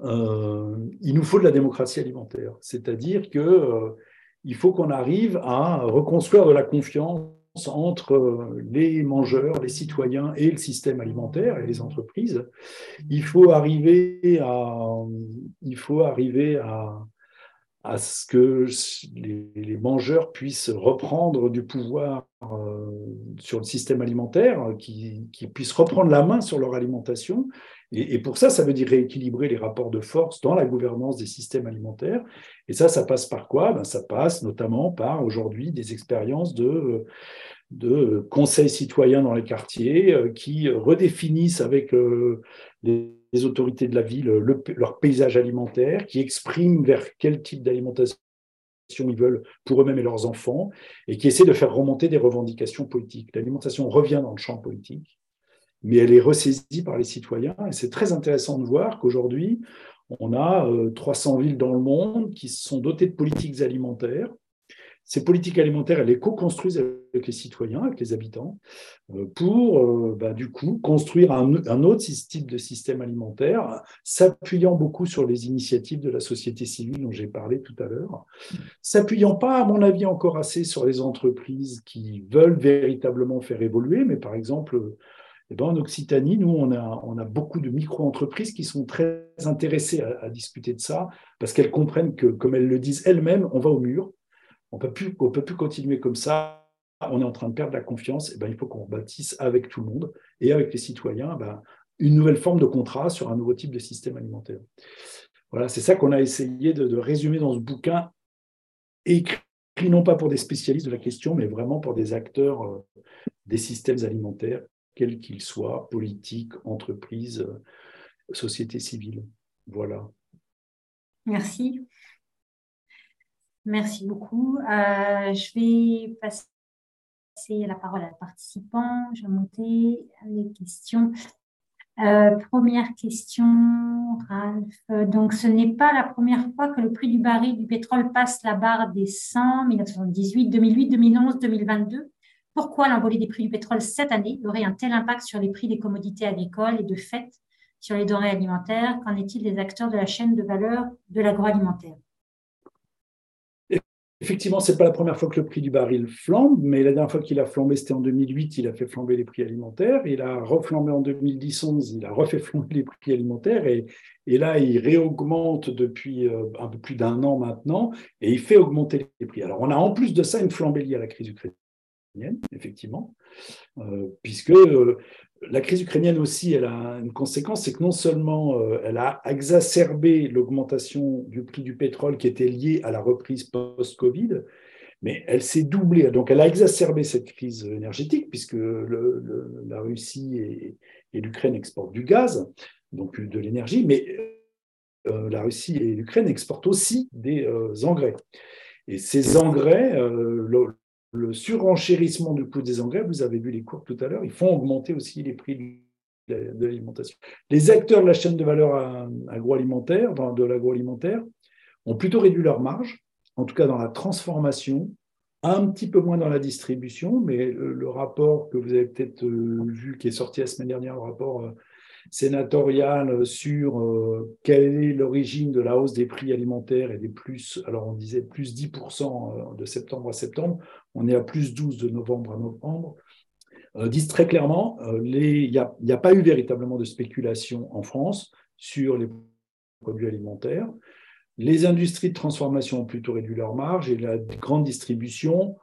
Il nous faut de la démocratie alimentaire, c'est-à-dire que il faut qu'on arrive à reconstruire de la confiance entre euh, les mangeurs, les citoyens et le système alimentaire et les entreprises. Il faut arriver à, il faut arriver à, ce que les, mangeurs puissent reprendre du pouvoir euh, sur le système alimentaire, qu'ils qui puissent reprendre la main sur leur alimentation. Et, pour ça, ça veut dire rééquilibrer les rapports de force dans la gouvernance des systèmes alimentaires. Et ça, ça passe par quoi? Ben, Ça passe notamment par aujourd'hui des expériences de de conseils citoyens dans les quartiers euh, qui redéfinissent avec euh, les, autorités de la ville leur paysage alimentaire, qui expriment vers quel type d'alimentation ils veulent pour eux-mêmes et leurs enfants, et qui essaient de faire remonter des revendications politiques. L'alimentation revient dans le champ politique, mais elle est ressaisie par les citoyens, et c'est très intéressant de voir qu'aujourd'hui, on a 300 euh, villes dans le monde qui sont dotées de politiques alimentaires, ces politiques alimentaires, elles les co-construisent avec les citoyens, avec les habitants, euh, pour, euh, bah, du coup, construire un, autre type de système alimentaire, s'appuyant beaucoup sur les initiatives de la société civile dont j'ai parlé tout à l'heure, s'appuyant pas, à mon avis, encore assez sur les entreprises qui veulent véritablement faire évoluer, mais par exemple, eh ben, en Occitanie, nous, on a, beaucoup de micro-entreprises qui sont très intéressées à, discuter de ça, parce qu'elles comprennent que, comme elles le disent elles-mêmes, on va au mur on ne peut plus continuer comme ça. On est en train de perdre la confiance. Et ben, il faut qu'on bâtisse avec tout le monde et avec les citoyens ben, une nouvelle forme de contrat sur un nouveau type de système alimentaire. Voilà, c'est ça qu'on a essayé de, résumer dans ce bouquin, écrit non pas pour des spécialistes de la question, mais vraiment pour des acteurs euh, des systèmes alimentaires, quels qu'ils soient, politiques, entreprises, euh, sociétés civiles. Voilà. Merci. Merci beaucoup. Euh, je vais passer la parole à la participant. Je vais monter les questions. Euh, première question, Ralph. Donc, ce n'est pas la première fois que le prix du baril du pétrole passe la barre des 100, 1978, 2008, 2011, 2022. Pourquoi l'envolée des prix du pétrole cette année aurait un tel impact sur les prix des commodités agricoles et de fait sur les denrées alimentaires? Qu'en est-il des acteurs de la chaîne de valeur de l'agroalimentaire? Effectivement, ce n'est pas la première fois que le prix du baril flambe, mais la dernière fois qu'il a flambé, c'était en 2008, il a fait flamber les prix alimentaires. Il a reflambé en 2010-11, il a refait flamber les prix alimentaires. Et, et là, il réaugmente depuis euh, un peu plus d'un an maintenant, et il fait augmenter les prix. Alors, on a en plus de ça une flambée liée à la crise ukrainienne, effectivement, euh, puisque euh, la crise ukrainienne aussi, elle a une conséquence, c'est que non seulement euh, elle a exacerbé l'augmentation du prix du pétrole qui était liée à la reprise post-Covid, mais elle s'est doublée. Donc, elle a exacerbé cette crise énergétique puisque la Russie et, l'Ukraine exportent du gaz, donc de l'énergie, mais la Russie et l'Ukraine exportent aussi des engrais. Et ces engrais, le surenchérissement du coût des engrais, vous avez vu les cours tout à l'heure, ils font augmenter aussi les prix de l'alimentation. Les acteurs de la chaîne de valeur agroalimentaire, de l'agroalimentaire, ont plutôt réduit leur marge, en tout cas dans la transformation, un petit peu moins dans la distribution, mais le, rapport que vous avez peut-être euh, vu qui est sorti la semaine dernière, le rapport euh, sénatoriale sur euh, quelle est l'origine de la hausse des prix alimentaires et des plus, alors on disait plus 10% euh, de septembre à septembre, on est à plus 12 de novembre à novembre, euh, disent très clairement, il n'y a, a, pas eu véritablement de spéculation en France sur les produits alimentaires. Les industries de transformation ont plutôt réduit leurs marges et la grande distribution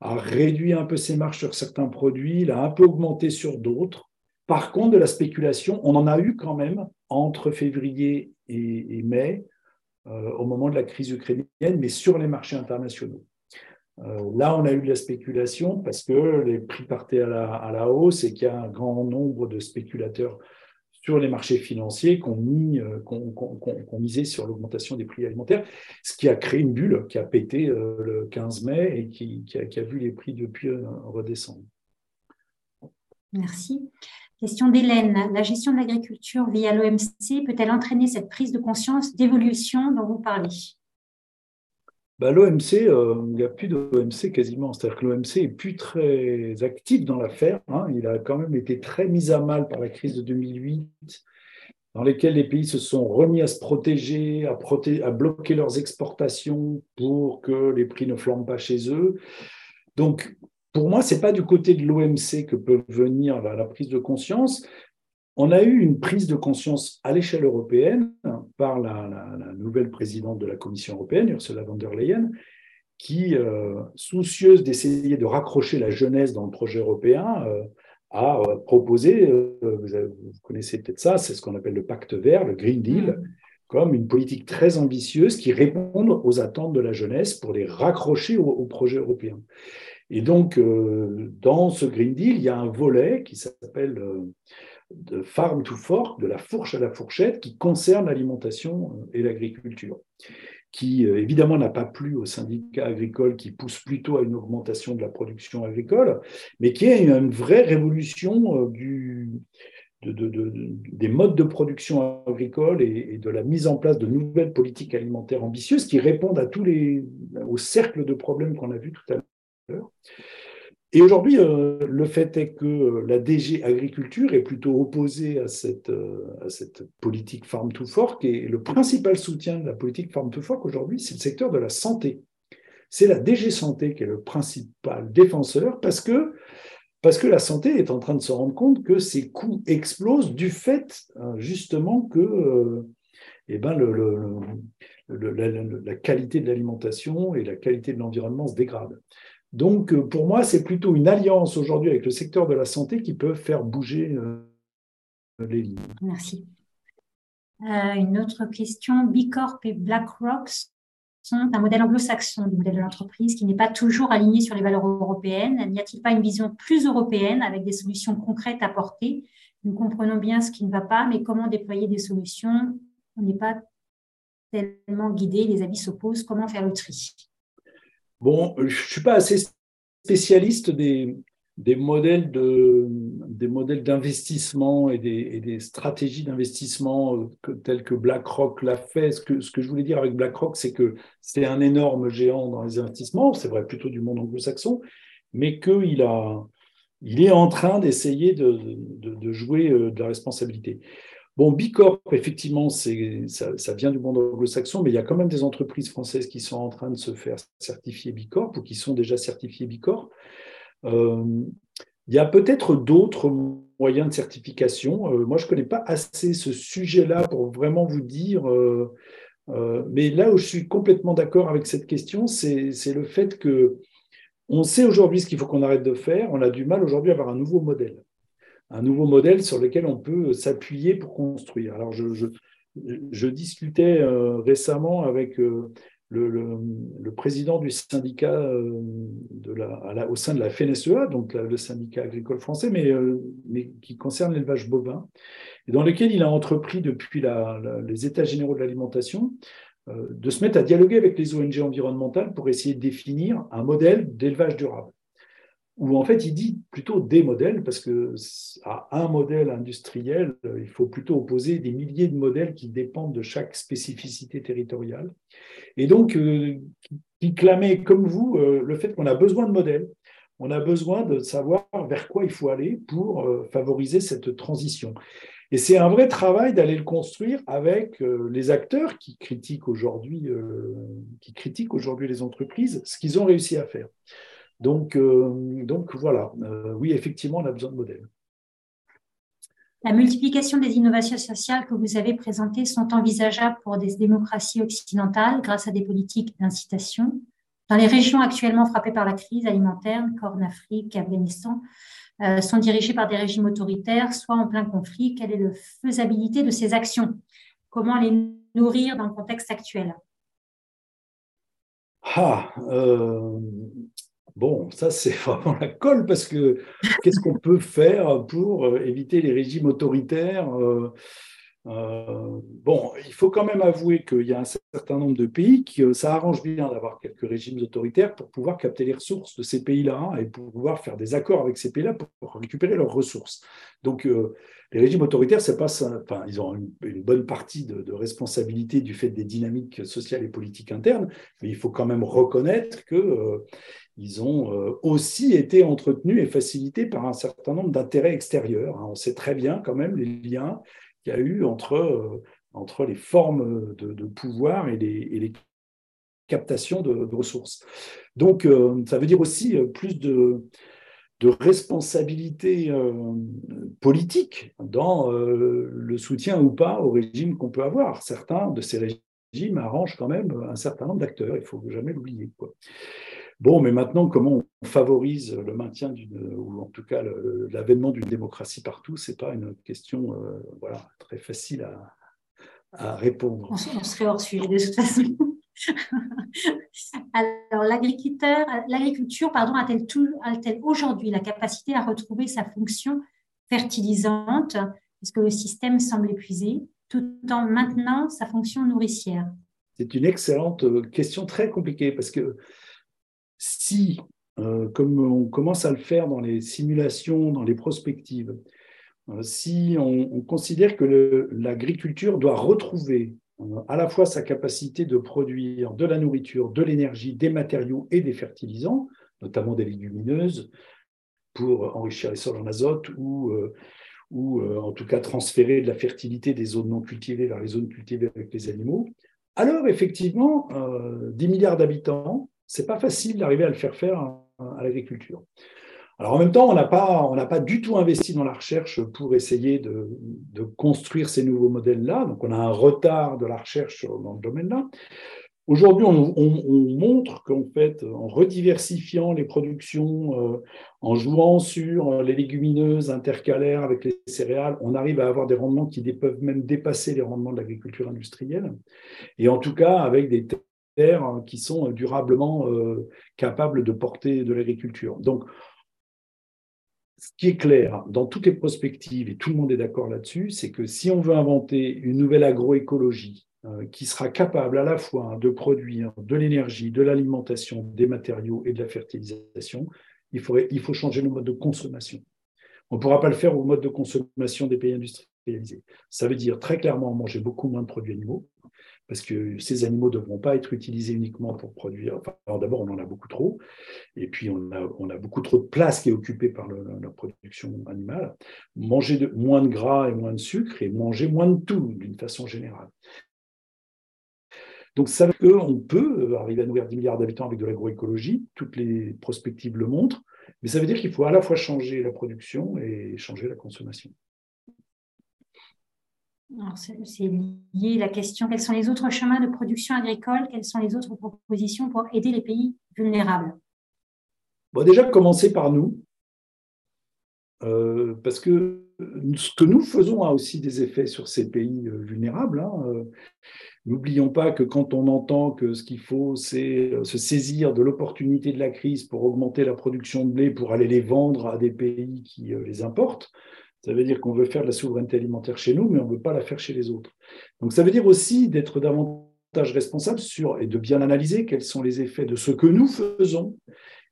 a réduit un peu ses marges sur certains produits, l'a un peu augmenté sur d'autres. Par contre, de la spéculation, on en a eu quand même entre février et, mai, euh, au moment de la crise ukrainienne, mais sur les marchés internationaux. Euh, là, on a eu de la spéculation parce que les prix partaient à la, hausse et qu'il y a un grand nombre de spéculateurs sur les marchés financiers qui ont, mis, euh, misé sur l'augmentation des prix alimentaires, ce qui a créé une bulle qui a pété le 15 mai et qui, a, qui, a, vu les prix depuis redescendre. Merci. Question d'Hélène. La gestion de l'agriculture via l'OMC peut-elle entraîner cette prise de conscience d'évolution dont vous parlez? Bah, L'OMC, euh, il n'y a plus d'OMC quasiment. C'est-à-dire que l'OMC est plus très actif dans l'affaire. Hein. Il a quand même été très mis à mal par la crise de 2008, dans lesquelles les pays se sont remis à se protéger, à, à bloquer leurs exportations pour que les prix ne flambent pas chez eux. Donc, pour moi, ce n'est pas du côté de l'OMC que peut venir la, prise de conscience. On a eu une prise de conscience à l'échelle européenne par la, nouvelle présidente de la Commission européenne, Ursula von der Leyen, qui, euh, soucieuse d'essayer de raccrocher la jeunesse dans le projet européen, euh, a euh, proposé, vous, connaissez peut-être ça, c'est ce qu'on appelle le pacte vert, le Green Deal, mm. comme une politique très ambitieuse qui répond aux attentes de la jeunesse pour les raccrocher au projet européen. Et donc, euh, dans ce Green Deal, il y a un volet qui s'appelle euh, de Farm to Fork, de la fourche à la fourchette, qui concerne l'alimentation euh, et l'agriculture, qui évidemment n'a pas plu aux syndicats agricoles qui poussent plutôt à une augmentation de la production agricole, mais qui est une vraie révolution des modes de production agricole et, de la mise en place de nouvelles politiques alimentaires ambitieuses qui répondent à tous les, au cercle de problèmes qu'on a vus tout à et aujourd'hui, euh, le fait est que euh, la DG Agriculture est plutôt opposée à cette, euh, à cette politique Farm to Fork et le principal soutien de la politique Farm to Fork aujourd'hui, c'est le secteur de la santé. C'est la DG Santé qui est le principal défenseur parce que, parce que la santé est en train de se rendre compte que ses coûts explosent du fait justement que eh ben, la qualité de l'alimentation et la qualité de l'environnement se dégradent. Donc, euh, pour moi, c'est plutôt une alliance aujourd'hui avec le secteur de la santé qui peut faire bouger euh, les lignes. Merci. une autre question. Bicorp et BlackRock sont un modèle anglo-saxon du modèle de l'entreprise qui n'est pas toujours aligné sur les valeurs européennes. N'y a-t-il pas une vision plus européenne avec des solutions concrètes à porter? Nous comprenons bien ce qui ne va pas, mais comment déployer des solutions? On n'est pas tellement guidé, les avis s'opposent. Comment faire le tri? Bon, je ne suis pas assez spécialiste des, modèles d'investissement et des, stratégies d'investissement euh, telles que BlackRock l'a fait. Ce que, je voulais dire avec BlackRock, c'est que c'est un énorme géant dans les investissements, c'est vrai plutôt du monde anglo-saxon, mais qu'il a, il est en train d'essayer de, de, de, jouer euh, de la responsabilité. Bon, Bicorp, effectivement, ça, vient du monde anglo-saxon, mais il y a quand même des entreprises françaises qui sont en train de se faire certifier Bicorp ou qui sont déjà certifiées Bicorp. Euh, il y a peut-être d'autres moyens de certification. Euh, moi, je ne connais pas assez ce sujet-là pour vraiment vous dire. Euh, mais là où je suis complètement d'accord avec cette question, c'est le fait que on sait aujourd'hui ce qu'il faut qu'on arrête de faire. On a du mal aujourd'hui à avoir un nouveau modèle, un nouveau modèle sur lequel on peut s'appuyer pour construire. Alors, je, je, je discutais récemment avec le, président du syndicat euh, de la, au sein de la FNSEA, donc le syndicat agricole français, mais, euh, mais qui concerne l'élevage bovin, et dans lequel il a entrepris depuis les États généraux de l'alimentation euh, de se mettre à dialoguer avec les ONG environnementales pour essayer de définir un modèle d'élevage durable où en fait il dit plutôt des modèles, parce que à un modèle industriel, il faut plutôt opposer des milliers de modèles qui dépendent de chaque spécificité territoriale. Et donc, euh, qui clamait comme vous euh, le fait qu'on a besoin de modèles, on a besoin de savoir vers quoi il faut aller pour euh, favoriser cette transition. Et c'est un vrai travail d'aller le construire avec les acteurs qui critiquent aujourd'hui, qui critiquent aujourd'hui les entreprises, ce qu'ils ont réussi à faire. Donc, euh, donc voilà, euh, oui, effectivement, on a besoin de modèles. La multiplication des innovations sociales que vous avez présentées sont envisageables pour des démocraties occidentales grâce à des politiques d'incitation. Dans les régions actuellement frappées par la crise alimentaire, Corne Afrique, Afghanistan, euh, sont dirigées par des régimes autoritaires, soit en plein conflit. Quelle est la faisabilité de ces actions? Comment les nourrir dans le contexte actuel? Ah, Bon, ça c'est vraiment la colle parce que qu'est-ce qu'on peut faire pour euh, éviter les régimes autoritaires euh, euh, Bon, il faut quand même avouer qu'il y a un certain nombre de pays qui ça arrange bien d'avoir quelques régimes autoritaires pour pouvoir capter les ressources de ces pays-là et pour pouvoir faire des accords avec ces pays-là pour récupérer leurs ressources. Donc, les régimes autoritaires, c'est pas enfin, ils ont une, bonne partie de, de, responsabilité du fait des dynamiques sociales et politiques internes, mais il faut quand même reconnaître que ils ont euh, aussi été entretenus et facilités par un certain nombre d'intérêts extérieurs. Hein. On sait très bien quand même les liens qu'il y a eu entre, euh, entre les formes de, pouvoir et les, captations de, ressources. Donc, euh, ça veut dire aussi plus de, de responsabilité politique dans le soutien ou pas au régime qu'on peut avoir. Certains de ces régimes arrangent quand même un certain nombre d'acteurs, il ne faut jamais l'oublier. Bon, mais maintenant, comment on favorise le maintien d'une, ou en tout cas l'avènement d'une démocratie partout, ce n'est pas une question euh, voilà, très facile à, répondre. On, serait hors sujet de toute façon. Alors, l'agriculteur, l'agriculture pardon, a-t-elle, a-t-elle aujourd'hui la capacité à retrouver sa fonction fertilisante? Est-ce que le système semble épuisé tout en maintenant sa fonction nourricière? C'est une excellente euh, question très compliquée parce que si, euh, comme on commence à le faire dans les simulations, dans les prospectives, euh, si on, considère que l'agriculture doit retrouver euh, à la fois sa capacité de produire de la nourriture, de l'énergie, des matériaux et des fertilisants, notamment des légumineuses, pour enrichir les sols en azote ou, ou en tout cas transférer de la fertilité des zones non cultivées vers les zones cultivées avec les animaux, alors effectivement, 10 milliards d'habitants, c'est pas facile d'arriver à le faire faire à, l'agriculture. Alors en même temps, on n'a pas, pas du tout investi dans la recherche pour essayer de, construire ces nouveaux modèles-là. Donc on a un retard de la recherche dans le domaine-là. Aujourd'hui, on, montre qu'en fait, en rediversifiant les productions, euh, en jouant sur les légumineuses intercalaires avec les céréales, on arrive à avoir des rendements qui peuvent même dépasser les rendements de l'agriculture industrielle. Et en tout cas, avec des terres qui sont durablement euh, capables de porter de l'agriculture. Donc, ce qui est clair dans toutes les prospectives, et tout le monde est d'accord là-dessus, c'est que si on veut inventer une nouvelle agroécologie, euh, qui sera capable à la fois de produire de l'énergie, de l'alimentation, des matériaux et de la fertilisation, il, il faut changer le mode de consommation. On ne pourra pas le faire au mode de consommation des pays industrialisés. Ça veut dire très clairement manger beaucoup moins de produits animaux, parce que ces animaux ne devront pas être utilisés uniquement pour produire. D'abord, on en a beaucoup trop, et puis on a, beaucoup trop de place qui est occupée par la production animale. Manger moins de gras et moins de sucre, et manger moins de tout, d'une façon générale. Donc, ça veut dire qu'on peut arriver à nourrir 10 milliards d'habitants avec de l'agroécologie, toutes les prospectives le montrent, mais ça veut dire qu'il faut à la fois changer la production et changer la consommation. C'est lié à la question quels sont les autres chemins de production agricole Quelles sont les autres propositions pour aider les pays vulnérables? Bon, Déjà, commencer par nous, euh, parce que ce que nous faisons a aussi des effets sur ces pays euh, vulnérables. Hein. Euh, N'oublions pas que quand on entend que ce qu'il faut, c'est se saisir de l'opportunité de la crise pour augmenter la production de blé, pour aller les vendre à des pays qui les importent, ça veut dire qu'on veut faire de la souveraineté alimentaire chez nous, mais on ne veut pas la faire chez les autres. Donc ça veut dire aussi d'être davantage responsable et de bien analyser quels sont les effets de ce que nous faisons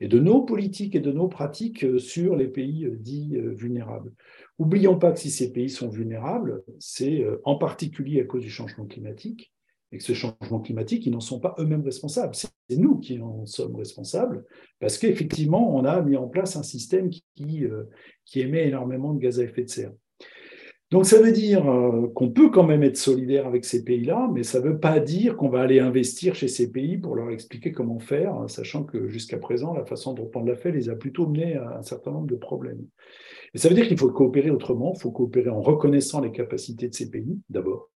et de nos politiques et de nos pratiques euh, sur les pays dits vulnérables. Oublions pas que si ces pays sont vulnérables, c'est en particulier à cause du changement climatique, ce changement climatique, ils n'en sont pas eux-mêmes responsables. C'est nous qui en sommes responsables, parce qu'effectivement, on a mis en place un système qui, euh, émet énormément de gaz à effet de serre. Donc ça veut dire euh, qu'on peut quand même être solidaire avec ces pays-là, mais ça ne veut pas dire qu'on va aller investir chez ces pays pour leur expliquer comment faire, sachant que jusqu'à présent, la façon dont on l'a fait les a plutôt menés à un certain nombre de problèmes. Et ça veut dire qu'il faut coopérer autrement, il faut coopérer en reconnaissant les capacités de ces pays, d'abord,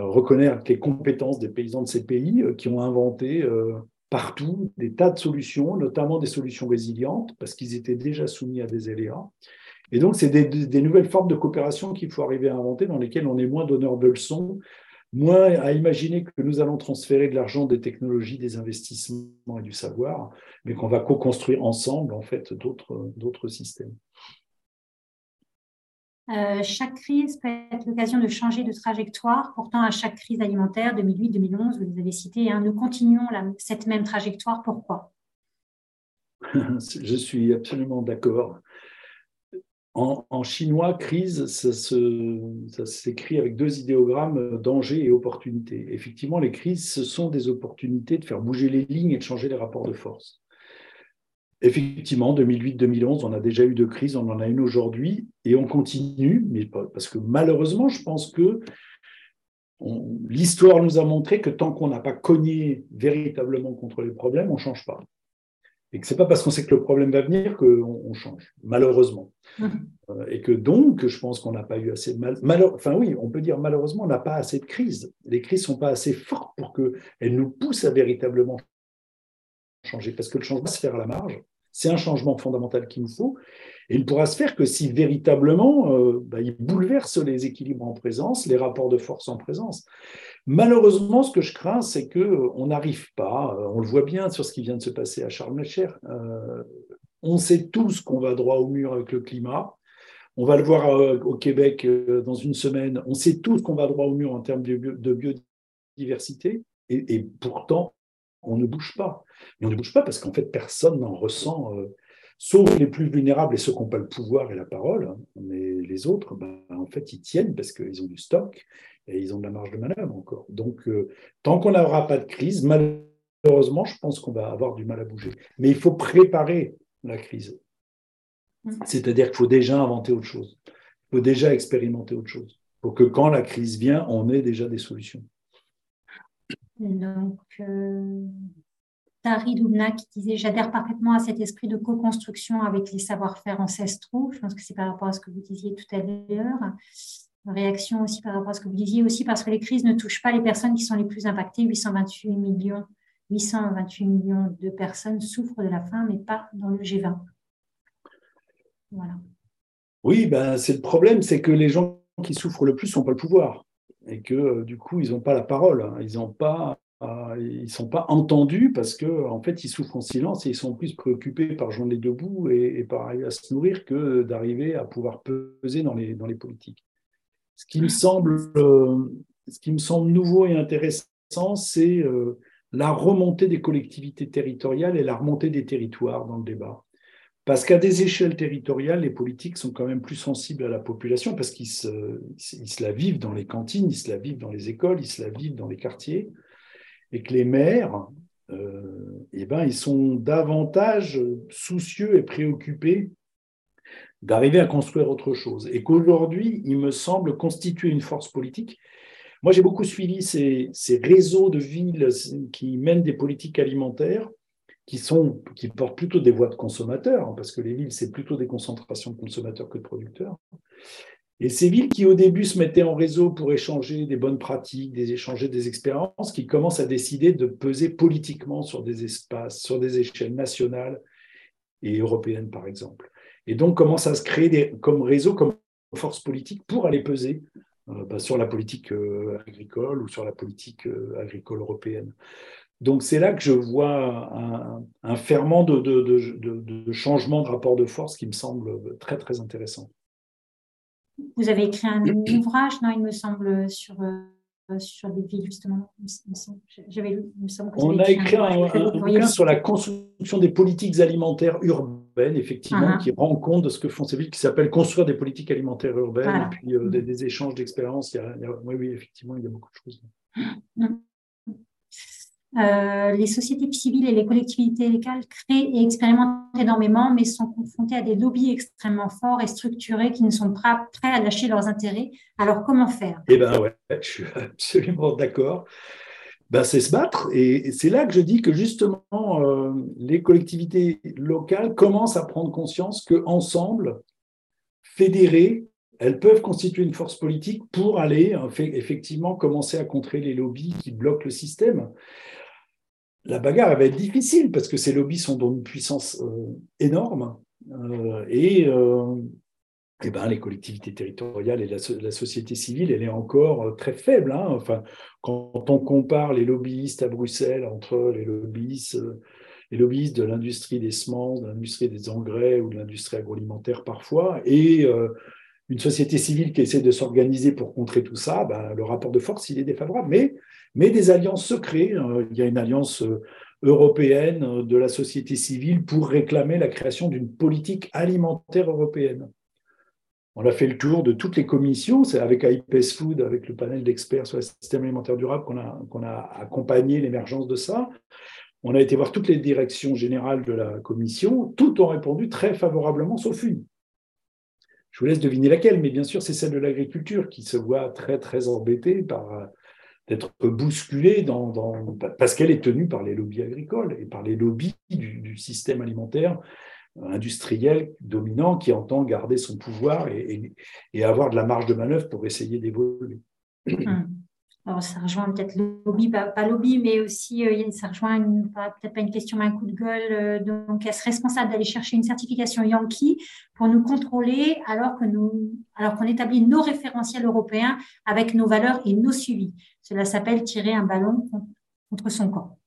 reconnaître les compétences des paysans de ces pays euh, qui ont inventé euh, partout des tas de solutions, notamment des solutions résilientes, parce qu'ils étaient déjà soumis à des aléas. Et donc, c'est des, nouvelles formes de coopération qu'il faut arriver à inventer, dans lesquelles on est moins donneur de leçons, moins à imaginer que nous allons transférer de l'argent, des technologies, des investissements et du savoir, mais qu'on va co-construire ensemble, en fait, d'autres systèmes. Euh, chaque crise peut être l'occasion de changer de trajectoire. Pourtant, à chaque crise alimentaire, 2008, 2011, vous les avez cités, hein, nous continuons cette même trajectoire. Pourquoi? Je suis absolument d'accord. En, chinois, crise, ça, s'écrit avec deux idéogrammes, danger et opportunité. Effectivement, les crises, ce sont des opportunités de faire bouger les lignes et de changer les rapports de force. Effectivement, 2008-2011, on a déjà eu deux crises, on en a une aujourd'hui et on continue, mais parce que malheureusement, je pense que l'histoire nous a montré que tant qu'on n'a pas cogné véritablement contre les problèmes, on ne change pas. Et que ce n'est pas parce qu'on sait que le problème va venir qu'on change, malheureusement. Mmh. Euh, et que donc, je pense qu'on n'a pas eu assez de mal. enfin oui, on peut dire malheureusement, on n'a pas assez de crises. Les crises ne sont pas assez fortes pour qu'elles nous poussent à véritablement changer, parce que le changement va se faire à la marge. C'est un changement fondamental qu'il nous faut. Et il ne pourra se faire que si véritablement euh, bah, il bouleverse les équilibres en présence, les rapports de force en présence. Malheureusement, ce que je crains, c'est qu'on euh, n'arrive pas, euh, on le voit bien sur ce qui vient de se passer à Charles Melcher, on sait tous qu'on va droit au mur avec le climat. On va le voir au Québec dans une semaine. On sait tous qu'on va droit au mur en termes de, biodiversité. et pourtant, on ne bouge pas. Mais on ne bouge pas parce qu'en fait, personne n'en ressent, euh, sauf les plus vulnérables et ceux qui n'ont pas le pouvoir et la parole. Hein. Mais les autres, ben, en fait, ils tiennent parce qu'ils ont du stock et ils ont de la marge de manœuvre encore. Donc, euh, tant qu'on n'aura pas de crise, malheureusement, je pense qu'on va avoir du mal à bouger. Mais il faut préparer la crise. C'est-à-dire qu'il faut déjà inventer autre chose. Il faut déjà expérimenter autre chose pour que quand la crise vient, on ait déjà des solutions. Donc, euh, Tari Doubna qui disait J'adhère parfaitement à cet esprit de co-construction avec les savoir-faire ancestraux. Je pense que c'est par rapport à ce que vous disiez tout à l'heure. réaction aussi par rapport à ce que vous disiez, aussi parce que les crises ne touchent pas les personnes qui sont les plus impactées. 828 millions, 828 millions de personnes souffrent de la faim, mais pas dans le G20. Voilà. Oui, ben, c'est le problème, c'est que les gens qui souffrent le plus n'ont pas le pouvoir et que euh, du coup, ils n'ont pas la parole. Hein. Ils n'ont pas euh, ils sont pas entendus parce qu'en en fait, ils souffrent en silence et ils sont plus préoccupés par les debout et, par arriver à se nourrir que d'arriver à pouvoir peser dans les, dans les politiques. Ce qui me semble, euh, ce qui me semble nouveau et intéressant, c'est euh, la remontée des collectivités territoriales et la remontée des territoires dans le débat. Parce qu'à des échelles territoriales, les politiques sont quand même plus sensibles à la population parce qu'ils se, se la vivent dans les cantines, ils se la vivent dans les écoles, ils se la vivent dans les quartiers et que les maires, euh, eh ben, ils sont davantage soucieux et préoccupés d'arriver à construire autre chose. Et qu'aujourd'hui, il me semble constituer une force politique. Moi, j'ai beaucoup suivi ces, ces, réseaux de villes qui mènent des politiques alimentaires qui, sont, qui portent plutôt des voix de consommateurs, hein, parce que les villes, c'est plutôt des concentrations de consommateurs que de producteurs. Et ces villes qui au début se mettaient en réseau pour échanger des bonnes pratiques, des échanger des expériences, qui commencent à décider de peser politiquement sur des espaces, sur des échelles nationales et européennes par exemple. Et donc commencent à se créer comme réseau, comme force politique pour aller peser euh, bah, sur la politique euh, agricole ou sur la politique euh, agricole européenne. Donc c'est là que je vois un, ferment de, de changement de rapport de force qui me semble très très intéressant. Vous avez écrit un ouvrage, non, il me semble, sur, euh, sur des villes, justement. On a écrit un, bouquin sur la construction des politiques alimentaires urbaines, effectivement, ah. qui rend compte de ce que font ces villes, qui s'appelle Construire des politiques alimentaires urbaines, et puis euh, des, échanges d'expériences. Oui, oui, effectivement, il y a beaucoup de choses. Euh, les sociétés civiles et les collectivités locales créent et expérimentent énormément, mais sont confrontées à des lobbies extrêmement forts et structurés qui ne sont pas prêts à lâcher leurs intérêts. Alors, comment faire? Eh bien, ouais, je suis absolument d'accord. Ben, c'est se battre. Et c'est là que je dis que justement, euh, les collectivités locales commencent à prendre conscience qu'ensemble, fédérées, elles peuvent constituer une force politique pour aller effectivement commencer à contrer les lobbies qui bloquent le système la bagarre va être difficile parce que ces lobbies sont d'une puissance euh, énorme euh, et, euh, et ben, les collectivités territoriales et la, société civile, elle est encore très faible. Hein. Enfin, quand on compare les lobbyistes à Bruxelles entre les lobbyistes, les lobbyistes de l'industrie des semences, de l'industrie des engrais ou de l'industrie agroalimentaire parfois, et une société civile qui essaie de s'organiser pour contrer tout ça, ben, le rapport de force, il est défavorable. Mais mais des alliances secrètes. Euh, il y a une alliance euh, européenne euh, de la société civile pour réclamer la création d'une politique alimentaire européenne. On a fait le tour de toutes les commissions, c'est avec IPS Food, avec le panel d'experts sur le système alimentaire durable qu'on a, qu'on a accompagné l'émergence de ça. On a été voir toutes les directions générales de la commission, toutes ont répondu très favorablement, sauf une. Je vous laisse deviner laquelle, mais bien sûr, c'est celle de l'agriculture qui se voit très, très embêtée par d'être bousculée dans, parce qu'elle est tenue par les lobbies agricoles et par les lobbies du, système alimentaire industriel dominant qui entend garder son pouvoir et, avoir de la marge de manœuvre pour essayer d'évoluer. Hum. Alors, ça rejoint peut-être lobby, pas, lobby, mais aussi euh, ça rejoint peut-être pas une question, mais un coup de gueule. Euh, donc, est-ce responsable d'aller chercher une certification Yankee pour nous contrôler alors que nous, alors qu'on établit nos référentiels européens avec nos valeurs et nos suivis? Cela s'appelle tirer un ballon contre son camp.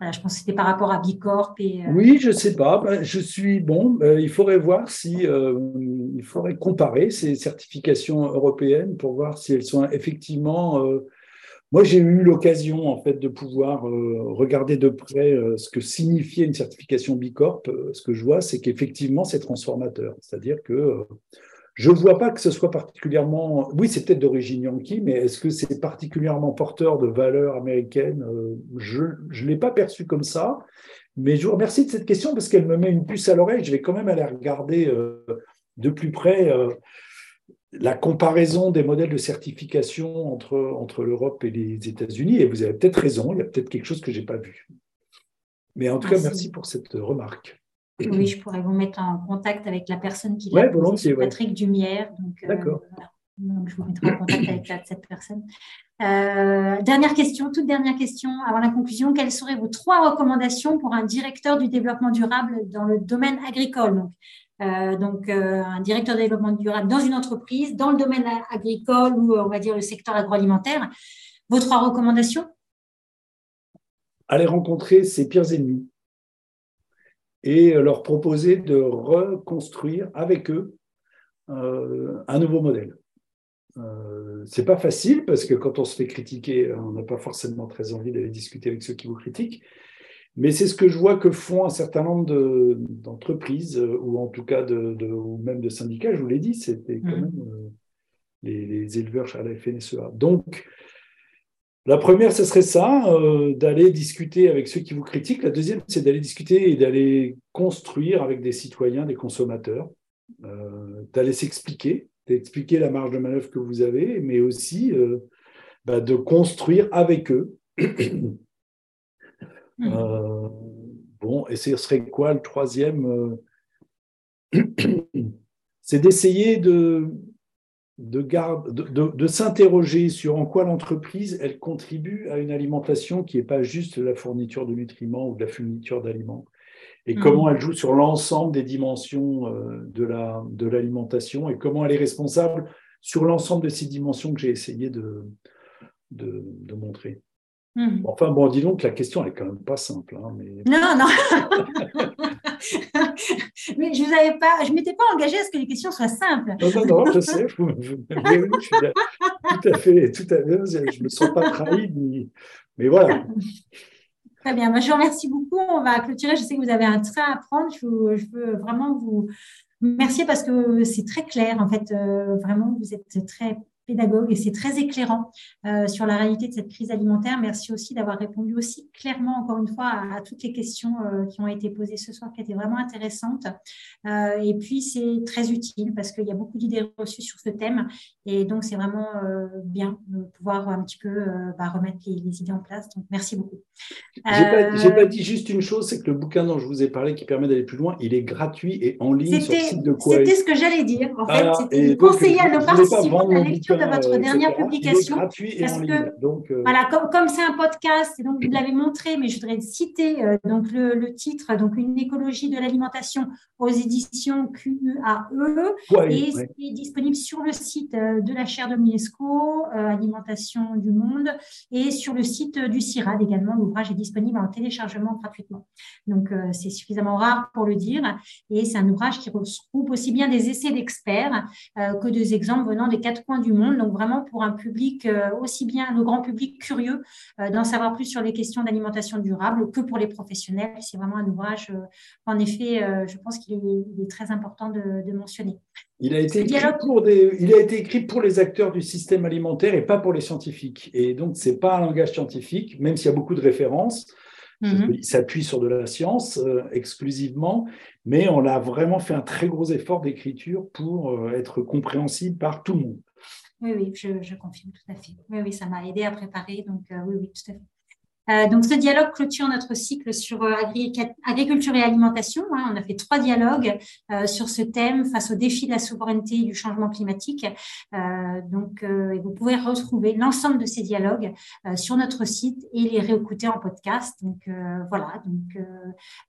Je pense que c'était par rapport à Bicorp. Et, euh, Oui, je ne sais pas. Ben, je suis bon. il faudrait voir si il faudrait comparer ces certifications européennes pour voir si elles sont effectivement. Euh, moi, j'ai eu l'occasion en fait de pouvoir euh, regarder de près ce que signifiait une certification Bicorp. ce que je vois, c'est qu'effectivement, c'est transformateur. C'est-à-dire que je ne vois pas que ce soit particulièrement. Oui, c'est peut-être d'origine yankee, mais est-ce que c'est particulièrement porteur de valeurs américaines euh, Je ne l'ai pas perçu comme ça. Mais je vous remercie de cette question parce qu'elle me met une puce à l'oreille. Je vais quand même aller regarder euh, de plus près euh, la comparaison des modèles de certification entre, entre l'Europe et les États-Unis. Et vous avez peut-être raison, il y a peut-être quelque chose que je n'ai pas vu. Mais en tout cas, merci pour cette remarque. Oui, je pourrais vous mettre en contact avec la personne qui l'a ouais, Patrick Dumière. D'accord. Donc, je vous mettrai en contact avec cette personne. Euh, dernière question, toute dernière question avant la conclusion. Quelles seraient vos trois recommandations pour un directeur du développement durable dans le domaine agricole? Donc, euh, donc euh, un directeur de développement durable dans une entreprise, dans le domaine agricole ou on va dire le secteur agroalimentaire. Vos trois recommandations? Aller rencontrer ses pires ennemis et leur proposer de reconstruire avec eux un nouveau modèle. Euh, c'est pas facile parce que quand on se fait critiquer, on n'a pas forcément très envie d'aller discuter avec ceux qui vous critiquent. Mais c'est ce que je vois que font un certain nombre d'entreprises, euh, ou en tout cas de, ou même de syndicats, je vous l'ai dit, c'était quand mmh. même euh, les, éleveurs à la FNSEA. Donc, la première, ce serait ça, d'aller discuter avec ceux qui vous critiquent. La deuxième, c'est d'aller discuter et d'aller construire avec des citoyens, des consommateurs, d'aller s'expliquer d'expliquer la marge de manœuvre que vous avez, mais aussi euh, bah, de construire avec eux. Hmm. Euh, bon, et ce serait quoi le troisième euh, C'est d'essayer de, de, de, de s'interroger sur en quoi l'entreprise, elle contribue à une alimentation qui n'est pas juste la fourniture de nutriments ou de la fourniture d'aliments, et mm. comment elle joue sur l'ensemble des dimensions euh, de, la, de l'alimentation et comment elle est responsable sur l'ensemble de ces dimensions que j'ai essayé de, de, montrer. Mm. Enfin, bon, dis donc, la question n'est quand même pas simple. Hein, mais... Non, non. mais je ne pas, je m'étais pas engagée à ce que les questions soient simples. Non, non, non, je sais. Je, je suis tout à fait, tout à fait. Je ne me sens pas trahi, mais, mais voilà. Très bien. Moi, je vous remercie beaucoup. On va clôturer. Je sais que vous avez un train à prendre. Je veux, vraiment vous remercier parce que c'est très clair. En fait, euh, vraiment, vous êtes très pédagogue et c'est très éclairant euh, sur la réalité de cette crise alimentaire. Merci aussi d'avoir répondu aussi clairement, encore une fois, à, toutes les questions euh, qui ont été posées ce soir, qui étaient vraiment intéressantes. Euh, et puis, c'est très utile parce qu'il y a beaucoup d'idées reçues sur ce thème. Et donc, c'est vraiment bien de pouvoir un petit peu bah, remettre les, idées en place. Donc, merci beaucoup. Je n'ai pas, dit juste une chose, c'est que le bouquin dont je vous ai parlé, qui permet d'aller plus loin, il est gratuit et en ligne sur le site de quoi C'était ce que j'allais dire. En fait, c'était conseiller à nos participants de de votre euh, dernière publication. parce que, donc, euh, voilà, comme c'est un podcast, et donc vous l'avez montré, mais je voudrais citer euh, donc le, titre, donc une écologie de l'alimentation aux éditions QUAE, et c'est disponible sur le site de la chaire de l'UNESCO, Alimentation du Monde, et sur le site du CIRAD également. L'ouvrage est disponible en téléchargement gratuitement. Donc c'est suffisamment rare pour le dire, et c'est un ouvrage qui regroupe aussi bien des essais d'experts que des exemples venant des quatre coins du monde donc vraiment pour un public, euh, aussi bien le grand public curieux euh, d'en savoir plus sur les questions d'alimentation durable que pour les professionnels. C'est vraiment un ouvrage, euh, en effet, je pense qu'il est, très important de, mentionner. Il a, été écrit pour des, il a été écrit pour les acteurs du système alimentaire et pas pour les scientifiques. Et donc, ce n'est pas un langage scientifique, même s'il y a beaucoup de références. Mhm. Il s'appuie sur de la science exclusivement, mais on a vraiment fait un très gros effort d'écriture pour être compréhensible par tout le monde. Oui, oui, je, je, confirme tout à fait. Oui, oui, ça m'a aidé à préparer. Donc, euh, oui, oui, tout à fait. Euh, donc, ce dialogue clôture notre cycle sur euh, agriculture et alimentation. Hein. On a fait trois dialogues euh, sur ce thème face aux défis de la souveraineté et du changement climatique. donc, vous pouvez retrouver l'ensemble de ces dialogues sur notre site et les réécouter en podcast. Donc, voilà. Donc,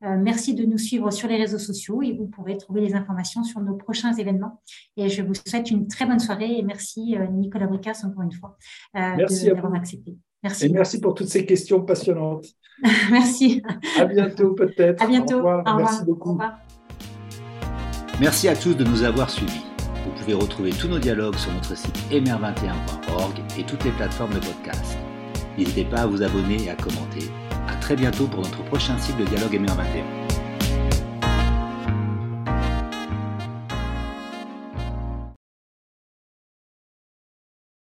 merci de nous suivre sur les réseaux sociaux et vous pourrez trouver les informations sur nos prochains événements. Et je vous souhaite une très bonne soirée et merci Nicolas Bricas encore une fois d'avoir accepté. Merci. Et merci pour toutes ces questions passionnantes. merci. À bientôt peut-être. À bientôt. Au revoir. Merci beaucoup. Merci à tous de nous avoir suivis. Vous pouvez retrouver tous nos dialogues sur notre site mr21.org et toutes les plateformes de podcast. N'hésitez pas à vous abonner et à commenter. À très bientôt pour notre prochain cycle de dialogue MR21.